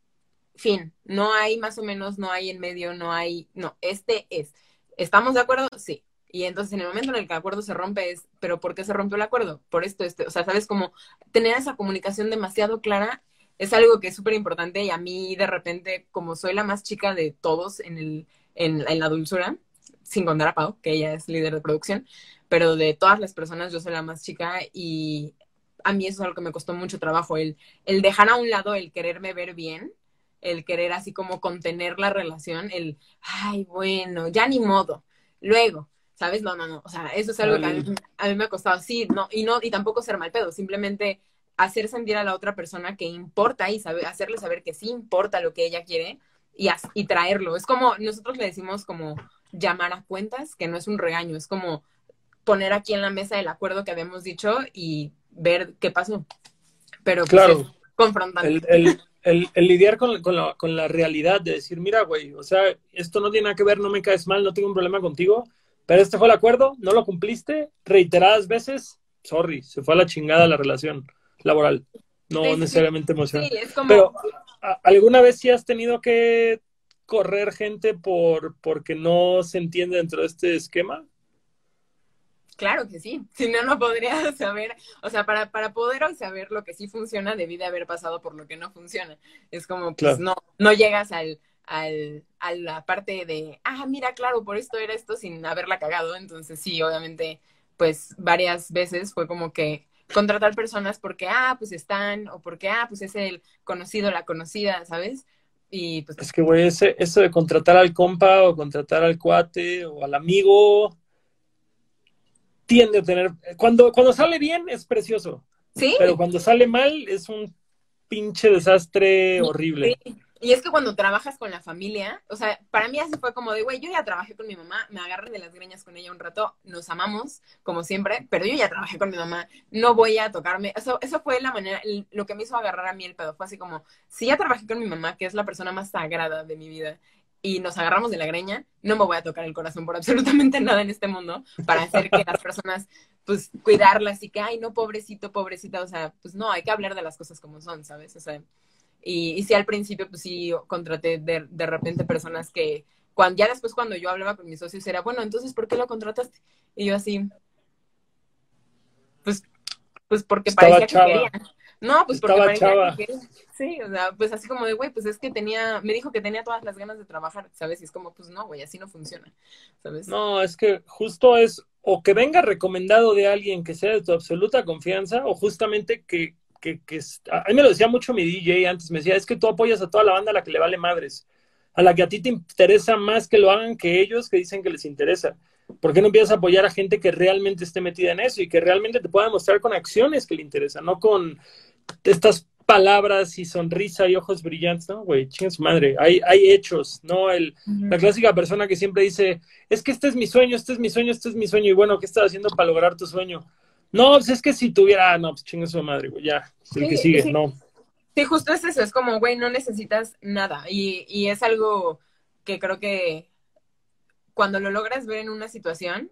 Fin, no hay más o menos, no hay en medio, no hay, no, este es. ¿Estamos de acuerdo? Sí. Y entonces en el momento en el que el acuerdo se rompe es, pero ¿por qué se rompió el acuerdo? Por esto, este, o sea, sabes como tener esa comunicación demasiado clara es algo que es súper importante y a mí de repente, como soy la más chica de todos en, el, en, la dulzura, sin contar a Pau, que ella es líder de producción, pero de todas las personas yo soy la más chica y a mí eso es algo que me costó mucho trabajo, el, el dejar a un lado el quererme ver bien, el querer así como contener la relación, el, ay, bueno, ya ni modo. Luego, ¿sabes? No, no, no, o sea, eso es algo que a mí, me ha costado, sí, no, y no, y tampoco ser mal pedo, simplemente hacer sentir a la otra persona que importa y saber, hacerle saber que sí importa lo que ella quiere y, y traerlo. Es como, nosotros le decimos como llamar a cuentas, que no es un regaño, es como poner aquí en la mesa el acuerdo que habíamos dicho y ver qué pasó. Pero pues, claro, confrontando. El, lidiar con, la, con, la, realidad de decir, mira, güey, o sea, esto no tiene nada que ver, no me caes mal, no tengo un problema contigo, pero este fue el acuerdo, no lo cumpliste reiteradas veces, sorry, se fue a la chingada la relación laboral, no necesariamente emocional. Pero, ¿alguna vez sí has tenido que correr gente por porque no se entiende dentro de este esquema? Claro que sí, si no, no podría saber, o sea, para, para poder hoy saber lo que sí funciona, debí de haber pasado por lo que no funciona. Es como, pues no, no llegas al, al, a la parte de, ah, mira, claro, por esto era esto sin haberla cagado. Entonces sí, obviamente, pues varias veces fue como que contratar personas porque, ah, pues están, o porque, ah, pues es el conocido, la conocida, ¿sabes? Y pues... Es que, güey, ese, eso de contratar al compa o contratar al cuate o al amigo tiende a tener, cuando, cuando sale bien es precioso. Sí. Pero cuando sale mal es un pinche desastre horrible. Sí. Y es que cuando trabajas con la familia, o sea, para mí así fue como de, güey, yo ya trabajé con mi mamá, me agarré de las greñas con ella un rato, nos amamos, como siempre, pero yo ya trabajé con mi mamá, no voy a tocarme. Eso, eso fue la manera, lo que me hizo agarrar a mí el pedo. Fue así como, si ya trabajé con mi mamá, que es la persona más sagrada de mi vida, y nos agarramos de la greña, no me voy a tocar el corazón por absolutamente [laughs] nada en este mundo para hacer que las personas, pues, cuidarlas y que, ay, no, pobrecito, pobrecita, o sea, pues no, hay que hablar de las cosas como son, ¿sabes? O sea, y, y sí, al principio, pues sí, contraté de, de repente personas que, cuando, ya después cuando yo hablaba con mis socios, era, bueno, entonces, ¿por qué lo contrataste? Y yo así, pues, pues porque Estaba parecía chava. que quería. No, pues porque Estaba chava. que. Sí, o sea, pues así como de, güey, pues es que tenía, me dijo que tenía todas las ganas de trabajar, ¿sabes? Y es como, pues no, güey, así no funciona, ¿sabes? No, es que justo es o que venga recomendado de alguien que sea de tu absoluta confianza o justamente que, que, que a mí me lo decía mucho mi DJ antes, me decía, es que tú apoyas a toda la banda a la que le vale madres, a la que a ti te interesa más que lo hagan que ellos que dicen que les interesa. ¿Por qué no empiezas a apoyar a gente que realmente esté metida en eso y que realmente te pueda mostrar con acciones que le interesan, no con estas palabras y sonrisa y ojos brillantes, ¿no, güey? Chinga su madre. Hay, hay hechos, no el, la clásica persona que siempre dice, es que este es mi sueño, este es mi sueño, este es mi sueño, y bueno, ¿qué estás haciendo para lograr tu sueño? No, pues es que si tuviera, no, pues chinga su madre, güey, ya, el que sigue, sí. no. Sí, justo es eso, es como, güey, no necesitas nada. Y, y es algo que creo que cuando lo logras ver en una situación,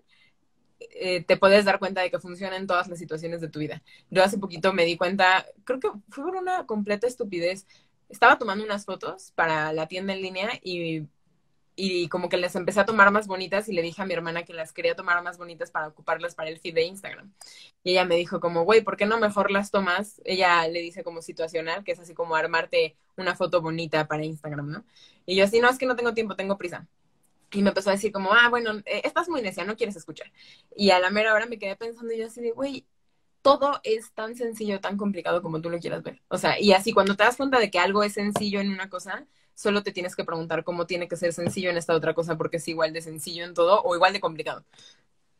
eh, te puedes dar cuenta de que funciona en todas las situaciones de tu vida. Yo hace poquito me di cuenta, creo que fue por una completa estupidez. Estaba tomando unas fotos para la tienda en línea y, y como que les empecé a tomar más bonitas y le dije a mi hermana que las quería tomar más bonitas para ocuparlas para el feed de Instagram. Y ella me dijo como, güey, ¿por qué no mejor las tomas? Ella le dice como situacional, que es así como armarte una foto bonita para Instagram, ¿no? Y yo así, no, es que no tengo tiempo, tengo prisa. Y me empezó a decir como, ah, bueno, eh, estás muy necia, no quieres escuchar. Y a la mera hora me quedé pensando y yo así de, güey, todo es tan sencillo, tan complicado como tú lo quieras ver. O sea, y así cuando te das cuenta de que algo es sencillo en una cosa, solo te tienes que preguntar cómo tiene que ser sencillo en esta otra cosa porque es igual de sencillo en todo o igual de complicado.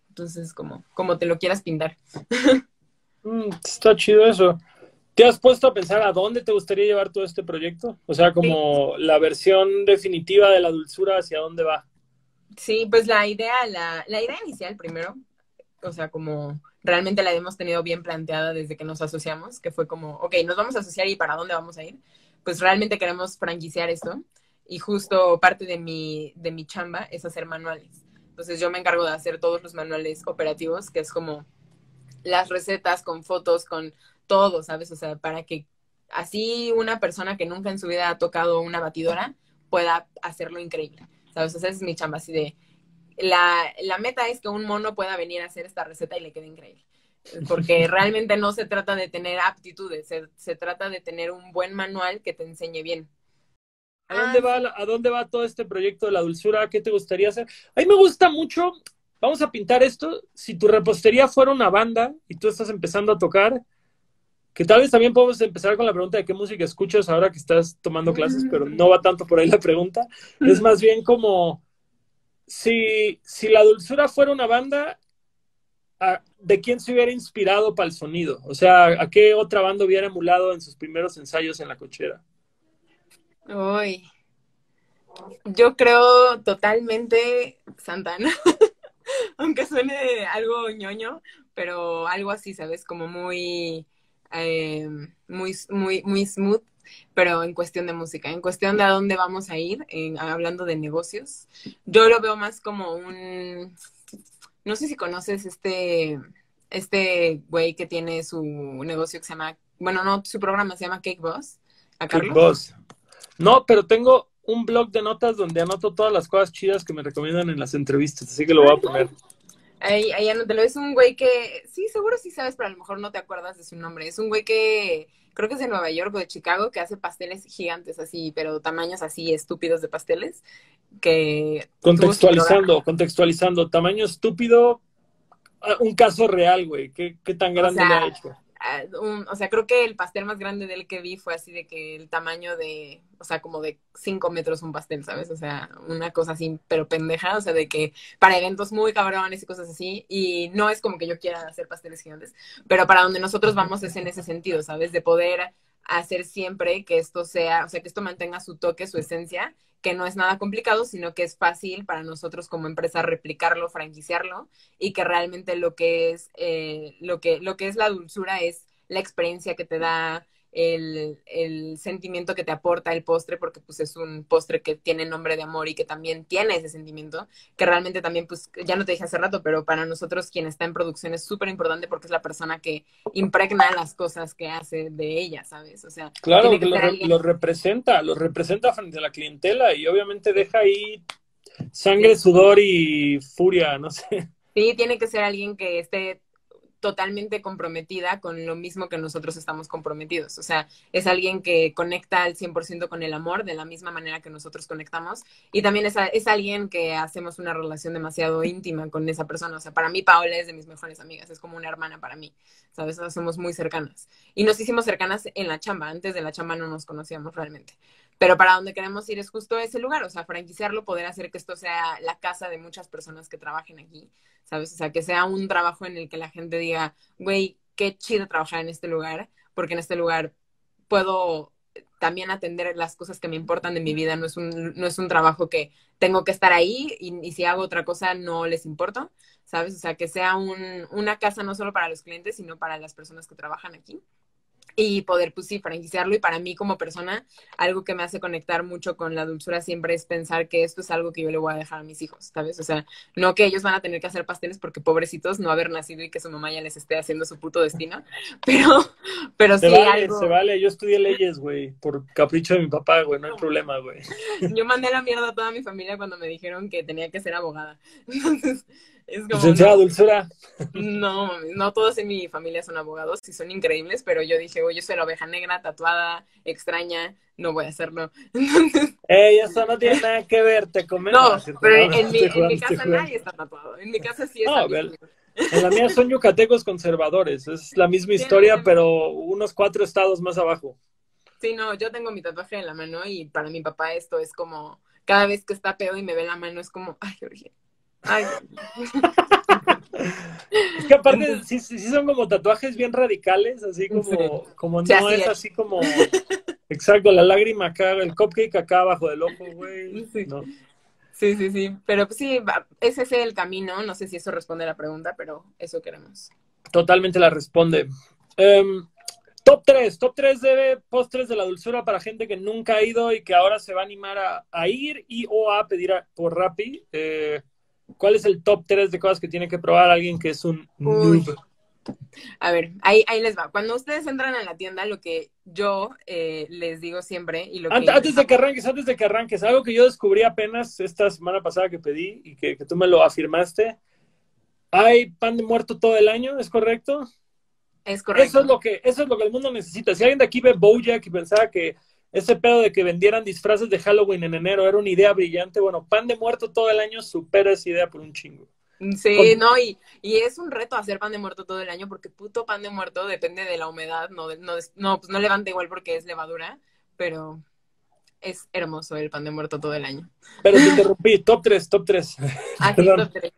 Entonces, como, como te lo quieras pintar. Mm, está chido eso. ¿Te has puesto a pensar a dónde te gustaría llevar todo este proyecto? O sea, como la versión definitiva de la dulzura, ¿hacia dónde va? Sí, pues la idea, la, idea inicial primero, o sea, como realmente la hemos tenido bien planteada desde que nos asociamos, que fue como, ok, nos vamos a asociar y para dónde vamos a ir. Pues realmente queremos franquiciar esto y justo parte de mi, de mi chamba es hacer manuales. Entonces yo me encargo de hacer todos los manuales operativos, que es como las recetas con fotos, con todo, ¿sabes? O sea, para que así una persona que nunca en su vida ha tocado una batidora pueda hacerlo increíble, ¿sabes? O sea, esa es mi chamba, así de... La, la meta es que un mono pueda venir a hacer esta receta y le quede increíble. Porque [laughs] realmente no se trata de tener aptitudes, se, se trata de tener un buen manual que te enseñe bien. ¿A dónde, va, ¿A dónde va todo este proyecto de la dulzura? ¿Qué te gustaría hacer? A mí me gusta mucho, vamos a pintar esto, si tu repostería fuera una banda y tú estás empezando a tocar, que tal vez también podemos empezar con la pregunta de qué música escuchas ahora que estás tomando clases, pero no va tanto por ahí la pregunta, es más bien como si, si la dulzura fuera una banda, ¿a- ¿de quién se hubiera inspirado para el sonido? O sea, ¿a qué otra banda hubiera emulado en sus primeros ensayos en la cochera? Uy. Yo creo totalmente Santana. [laughs] Aunque suene algo ñoño, pero algo así, ¿sabes? Como muy, eh, muy, muy, muy smooth, pero en cuestión de música, en cuestión de a dónde vamos a ir, en- hablando de negocios. Yo lo veo más como un, no sé si conoces este, este güey que tiene su negocio que se llama, bueno, no, su programa se llama Cake Boss. ¿A Kick Carlos? Boss. No, pero tengo un blog de notas donde anoto todas las cosas chidas que me recomiendan en las entrevistas, así que lo voy a poner. Ahí, ahí anótalo. Es un güey que, sí, seguro sí sabes, pero a lo mejor no te acuerdas de su nombre. Es un güey que creo que es de Nueva York o de Chicago, que hace pasteles gigantes así, pero tamaños así estúpidos de pasteles. Que Contextualizando, contextualizando. Tamaño estúpido, ah, un caso real, güey. ¿Qué, qué tan grande sea, le ha hecho? Ah, o sea, creo que el pastel más grande del que vi fue así de que el tamaño de, o sea, como de 5 metros un pastel, ¿sabes? O sea, una cosa así, pero pendeja, o sea, de que para eventos muy cabrones y cosas así, y no es como que yo quiera hacer pasteles gigantes, pero para donde nosotros vamos es en ese sentido, ¿sabes? De poder hacer siempre que esto sea, o sea, que esto mantenga su toque, su esencia, que no es nada complicado, sino que es fácil para nosotros como empresa replicarlo, franquiciarlo, y que realmente lo que es, eh, lo que, lo que es la dulzura es la experiencia que te da, el, el, sentimiento que te aporta el postre, porque pues es un postre que tiene nombre de amor y que también tiene ese sentimiento, que realmente también, pues ya no te dije hace rato, pero para nosotros quien está en producción es súper importante porque es la persona que impregna las cosas que hace de ella, ¿sabes? O sea, claro, que lo, representa, lo representa frente a la clientela y obviamente deja ahí sangre, sudor y furia, no sé. Sí, tiene que ser alguien que esté totalmente comprometida con lo mismo que nosotros estamos comprometidos. O sea, es alguien que conecta al 100% con el amor de la misma manera que nosotros conectamos. Y también es, es, alguien que hacemos una relación demasiado íntima con esa persona. O sea, para mí Paola es de mis mejores amigas, es como una hermana para mí. ¿Sabes? somos muy cercanas. Y nos hicimos cercanas en la chamba. Antes de la chamba no nos conocíamos realmente. Pero para donde queremos ir es justo ese lugar, o sea, franquiciarlo, poder hacer que esto sea la casa de muchas personas que trabajen aquí, ¿sabes? O sea, que sea un trabajo en el que la gente diga, güey, qué chido trabajar en este lugar, porque en este lugar puedo también atender las cosas que me importan de mi vida, no es un, no es un trabajo que tengo que estar ahí y, si hago otra cosa no les importo, ¿sabes? O sea, que sea un, una casa no solo para los clientes, sino para las personas que trabajan aquí y poder, pues sí, franquiciarlo. Y para mí como persona, algo que me hace conectar mucho con la dulzura siempre es pensar que esto es algo que yo le voy a dejar a mis hijos, ¿sabes? O sea, no que ellos van a tener que hacer pasteles porque pobrecitos no haber nacido y que su mamá ya les esté haciendo su puto destino, [laughs] pero, pero se sí vale, algo... Se vale, yo estudié leyes, güey, por capricho de mi papá, güey, no hay problema, güey. [laughs] Yo mandé la mierda a toda mi familia cuando me dijeron que tenía que ser abogada. [laughs] Entonces, es como, Licenciada Dulzura. No, no todos en mi familia son abogados y son increíbles, pero yo dije, oye, yo soy la oveja negra, tatuada, extraña, no voy a hacerlo. Entonces... [laughs] Ey, eso no tiene nada que ver, te comento. No, pero en, mi, en mi, casa nadie está tatuado. En mi casa sí es. No, en la mía son yucatecos conservadores. Es la misma historia, pero unos cuatro estados más abajo. Sí, no, yo tengo mi tatuaje en la mano y para mi papá esto es como, cada vez que está pedo y me ve la mano es como, ay, Jorge, Ay. Es que aparte sí, sí, son como tatuajes bien radicales, así como, como no es, así como exacto, la lágrima acá, el cupcake acá abajo del ojo, güey. Sí. sí, sí, sí. Pero pues, sí, ese es el camino. No sé si eso responde a la pregunta, pero eso queremos. Totalmente la responde. Em, top 3, top 3 de postres de la dulzura para gente que nunca ha ido y que ahora se va a animar a, ir y o a pedir por Rappi. Eh, ¿Cuál es el top 3 de cosas que tiene que probar alguien que es un noob? A ver, ahí, ahí les va. Cuando ustedes entran a la tienda, lo que yo eh, les digo siempre y lo antes, antes, de que arranques, antes de que arranques, algo que yo descubrí apenas esta semana pasada que pedí y que, que tú me lo afirmaste. ¿Hay pan de muerto todo el año? ¿Es correcto? Es correcto. Eso es lo que, eso es lo que el mundo necesita. Si alguien de aquí ve Bojack y pensaba que ese pedo de que vendieran disfraces de Halloween en enero era una idea brillante. Bueno, pan de muerto todo el año supera esa idea por un chingo. Sí, no, y, y, es un reto hacer pan de muerto todo el año porque puto pan de muerto depende de la humedad, no, no, no, pues no levanta igual porque es levadura, pero es hermoso el pan de muerto todo el año. Pero te [laughs] interrumpí, top 3, top 3. Ah, top 3.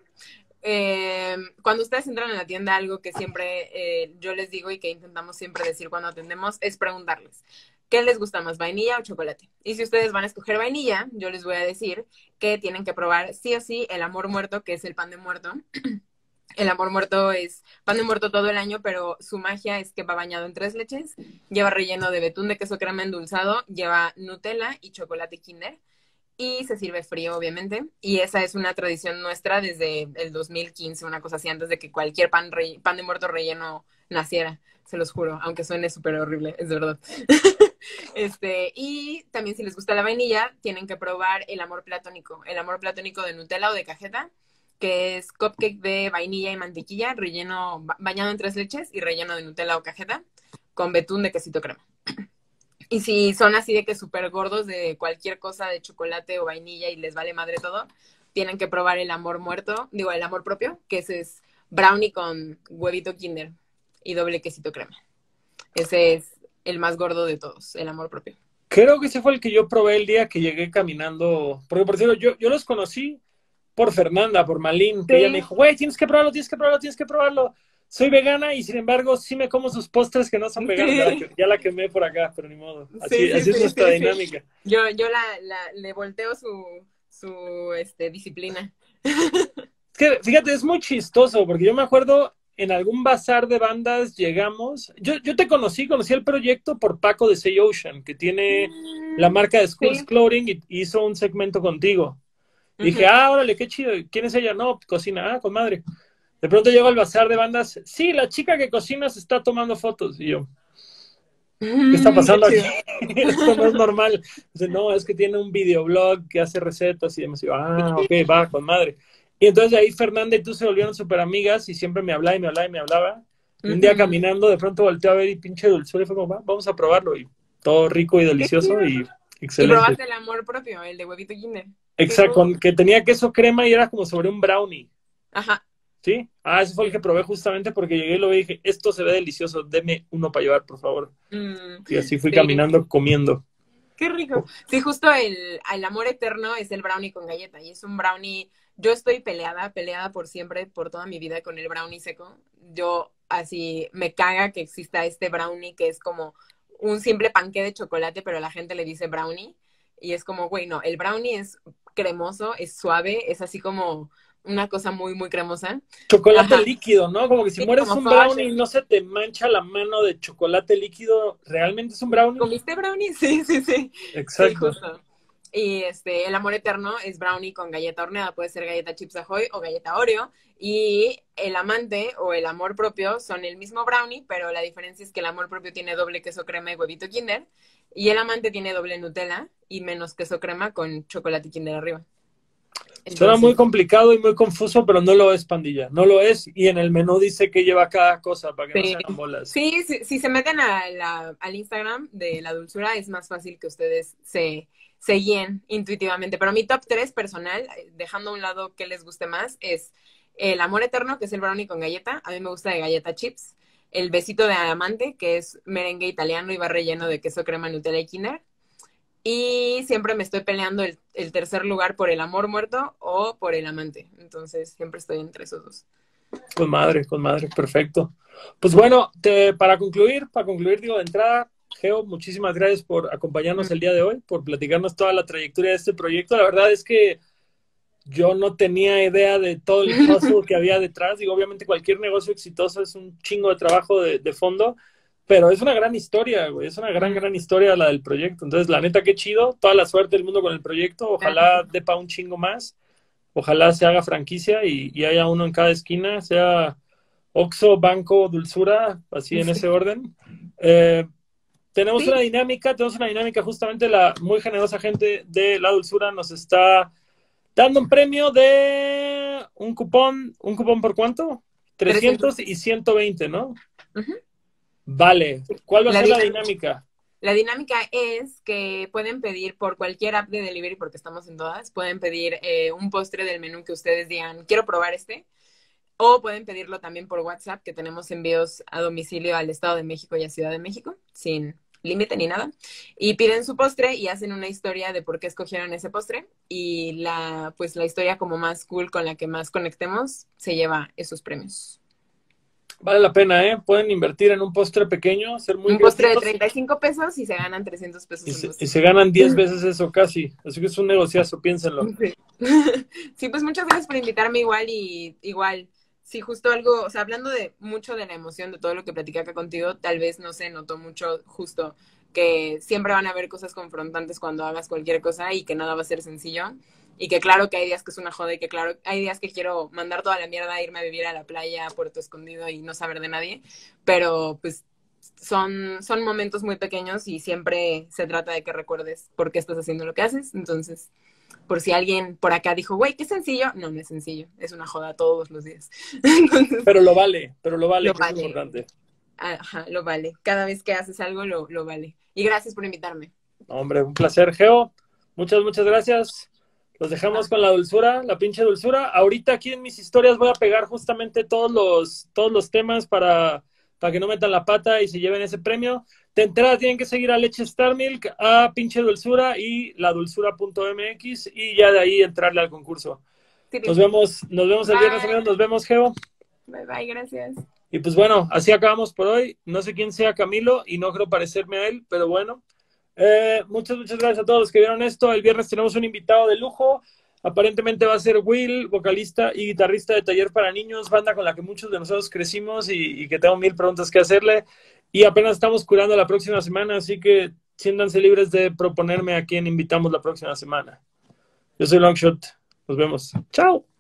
Eh, cuando ustedes entran en la tienda, algo que siempre eh, yo les digo y que intentamos siempre decir cuando atendemos es preguntarles, ¿Qué les gusta más, vainilla o chocolate? Y si ustedes van a escoger vainilla, yo les voy a decir que tienen que probar sí o sí el amor muerto, que es el pan de muerto. [clears throat] El amor muerto es pan de muerto todo el año, pero su magia es que va bañado en tres leches, lleva relleno de betún de queso crema endulzado, lleva Nutella y chocolate Kinder y se sirve frío, obviamente. Y esa es una tradición nuestra desde el 2015, una cosa así, antes de que cualquier pan, pan de muerto relleno naciera, se los juro, aunque suene súper horrible, es verdad. [laughs] Este, y también si les gusta la vainilla, tienen que probar el amor platónico, el amor platónico de Nutella o de cajeta, que es cupcake de vainilla y mantequilla, relleno, bañado en tres leches y relleno de Nutella o cajeta, con betún de quesito crema. Y si son así de que súper gordos de cualquier cosa de chocolate o vainilla y les vale madre todo, tienen que probar el amor muerto, digo, el amor propio, que ese es brownie con huevito kinder y doble quesito crema. Ese es el más gordo de todos, el amor propio. Creo que ese fue el que yo probé el día que llegué caminando. Porque, por cierto, yo, yo los conocí por Fernanda, por Malín, que ella me dijo, güey, tienes que probarlo, tienes que probarlo, tienes que probarlo. Soy vegana y sin embargo sí me como sus postres que no son veganos. Ya, la, quemé por acá, pero ni modo. Así, es nuestra dinámica. Yo, yo la, la, le volteo su, su este, disciplina. Es que, fíjate, es muy chistoso, porque yo me acuerdo en algún bazar de bandas llegamos. Yo, yo te conocí, conocí el proyecto por Paco de Say Ocean, que tiene la mm, marca de Schools Clothing y hizo un segmento contigo. dije, ah, órale, qué chido. ¿Quién es ella? No, cocina. Ah, con madre. De pronto llego al bazar de bandas. Sí, la chica que cocina se está tomando fotos. Y yo, ¿qué está mm, pasando aquí? [laughs] Esto no es normal. Dice, no, es que tiene un videoblog que hace recetas y demás. Y yo, ah, ok, va, con madre. Y entonces ahí Fernanda y tú se volvieron súper amigas y siempre me hablaba y me hablaba y me hablaba. un día caminando, de pronto volteé a ver y pinche dulzura y fue como, vamos a probarlo. Y todo rico y delicioso y excelente. Y probaste el amor propio, el de huevito kinder. Exacto, que tenía queso crema y era como sobre un brownie. Ajá. ¿Sí? Ah, ese fue el que probé justamente porque llegué y lo vi y dije, esto se ve delicioso, deme uno para llevar, por favor. Mm, y así fui caminando, comiendo. Qué rico. Sí, justo el, el, amor eterno es el brownie con galleta y es un brownie, yo estoy peleada, peleada por siempre, por toda mi vida con el brownie seco. Yo así me caga que exista este brownie que es como un simple panque de chocolate, pero la gente le dice brownie. Y es como, güey, no, el brownie es cremoso, es suave, es así como una cosa muy, muy cremosa. Chocolate líquido, ¿no? Como que si mueres un brownie y no se te mancha la mano de chocolate líquido, ¿realmente es un brownie? ¿Comiste brownie? Sí, sí, sí. Exacto. Y este, el amor eterno es brownie con galleta horneada, puede ser galleta Chips Ahoy o galleta Oreo. Y el amante o el amor propio son el mismo brownie, pero la diferencia es que el amor propio tiene doble queso crema y huevito Kinder. Y el amante tiene doble Nutella y menos queso crema con chocolate Kinder arriba. Suena muy complicado y muy confuso, pero no lo es, pandilla. No lo es. Y en el menú dice que lleva cada cosa para que no sean bolas. Sí, si se meten al Instagram de la dulzura, es más fácil que ustedes se, se guíen intuitivamente. Pero mi top 3 personal, dejando a un lado que les guste más, es el amor eterno, que es el brownie con galleta. A mí me gusta de galleta chips. El besito de amante, que es merengue italiano y va relleno de queso crema Nutella y Kinder y siempre me estoy peleando el, tercer lugar por el amor muerto o por el amante. Entonces siempre estoy entre esos dos. Con madre, con madre, perfecto. Pues bueno, para concluir, para concluir, digo, de entrada, Geo, muchísimas gracias por acompañarnos el día de hoy, por platicarnos toda la trayectoria de este proyecto. La verdad es que yo no tenía idea de todo el [laughs] paso que había detrás. Digo, obviamente cualquier negocio exitoso es un chingo de trabajo de, de fondo, pero es una gran historia, güey, es una gran, gran historia la del proyecto. Entonces, la neta, qué chido, toda la suerte del mundo con el proyecto, ojalá depa un chingo más, ojalá se haga franquicia y, haya uno en cada esquina, sea Oxo, Banco, Dulzura, así en ese orden. Eh, [laughs] tenemos una dinámica, tenemos una dinámica, justamente la muy generosa gente de la Dulzura nos está dando un premio de un cupón, ¿un cupón por cuánto? 300, y 120, ¿no? Vale. ¿Cuál va a ser la dinámica? La dinámica es que pueden pedir por cualquier app de delivery, porque estamos en todas, pueden pedir eh, un postre del menú que ustedes digan, quiero probar este. O pueden pedirlo también por WhatsApp, que tenemos envíos a domicilio al Estado de México y a Ciudad de México, sin límite ni nada. Y piden su postre y hacen una historia de por qué escogieron ese postre. Y la, pues la historia como más cool con la que más conectemos se lleva esos premios. Vale la pena, ¿eh? Pueden invertir en un postre pequeño, ser muy Un postre de 35 pesos y se ganan 300 pesos. Y, se, ganan 10 veces eso casi. Así que es un negociazo, piénsenlo. Sí. [laughs] pues muchas gracias por invitarme igual y igual. Sí, justo algo, o sea, hablando de mucho de la emoción de todo lo que platicé acá contigo, tal vez no se notó mucho justo que siempre van a haber cosas confrontantes cuando hagas cualquier cosa y que nada va a ser sencillo. Y que claro que hay días que es una joda y que claro, hay días que quiero mandar toda la mierda, irme a vivir a la playa, a Puerto Escondido y no saber de nadie, pero pues son, son momentos muy pequeños y siempre se trata de que recuerdes por qué estás haciendo lo que haces, entonces por si alguien por acá dijo, güey, qué sencillo, no, no es sencillo, es una joda todos los días. [laughs] pero lo vale, pero lo vale, es importante. Ajá, lo vale. Cada vez que haces algo, lo, lo vale. Y gracias por invitarme. Hombre, un placer, Geo. Muchas, muchas gracias. Los dejamos con la dulzura, la pinche dulzura. Ahorita aquí en mis historias voy a pegar justamente todos los, todos los temas para, para que no metan la pata y se lleven ese premio. De entrada tienen que seguir a Leche Star Milk, a Pinche Dulzura y la dulzura.mx y ya de ahí entrarle al concurso. Nos vemos, nos vemos el viernes, amigos. Nos vemos, Geo. Bye bye, gracias. Y pues bueno, así acabamos por hoy. No sé quién sea Camilo y no creo parecerme a él, pero bueno. Eh, muchas, muchas gracias a todos los que vieron esto. El viernes tenemos un invitado de lujo. Aparentemente va a ser Will, vocalista y guitarrista de Taller para Niños, banda con la que muchos de nosotros crecimos y, y que tengo mil preguntas que hacerle. Y apenas estamos curando la próxima semana, así que siéntanse libres de proponerme a quién invitamos la próxima semana. Yo soy Longshot. Nos vemos. Chao.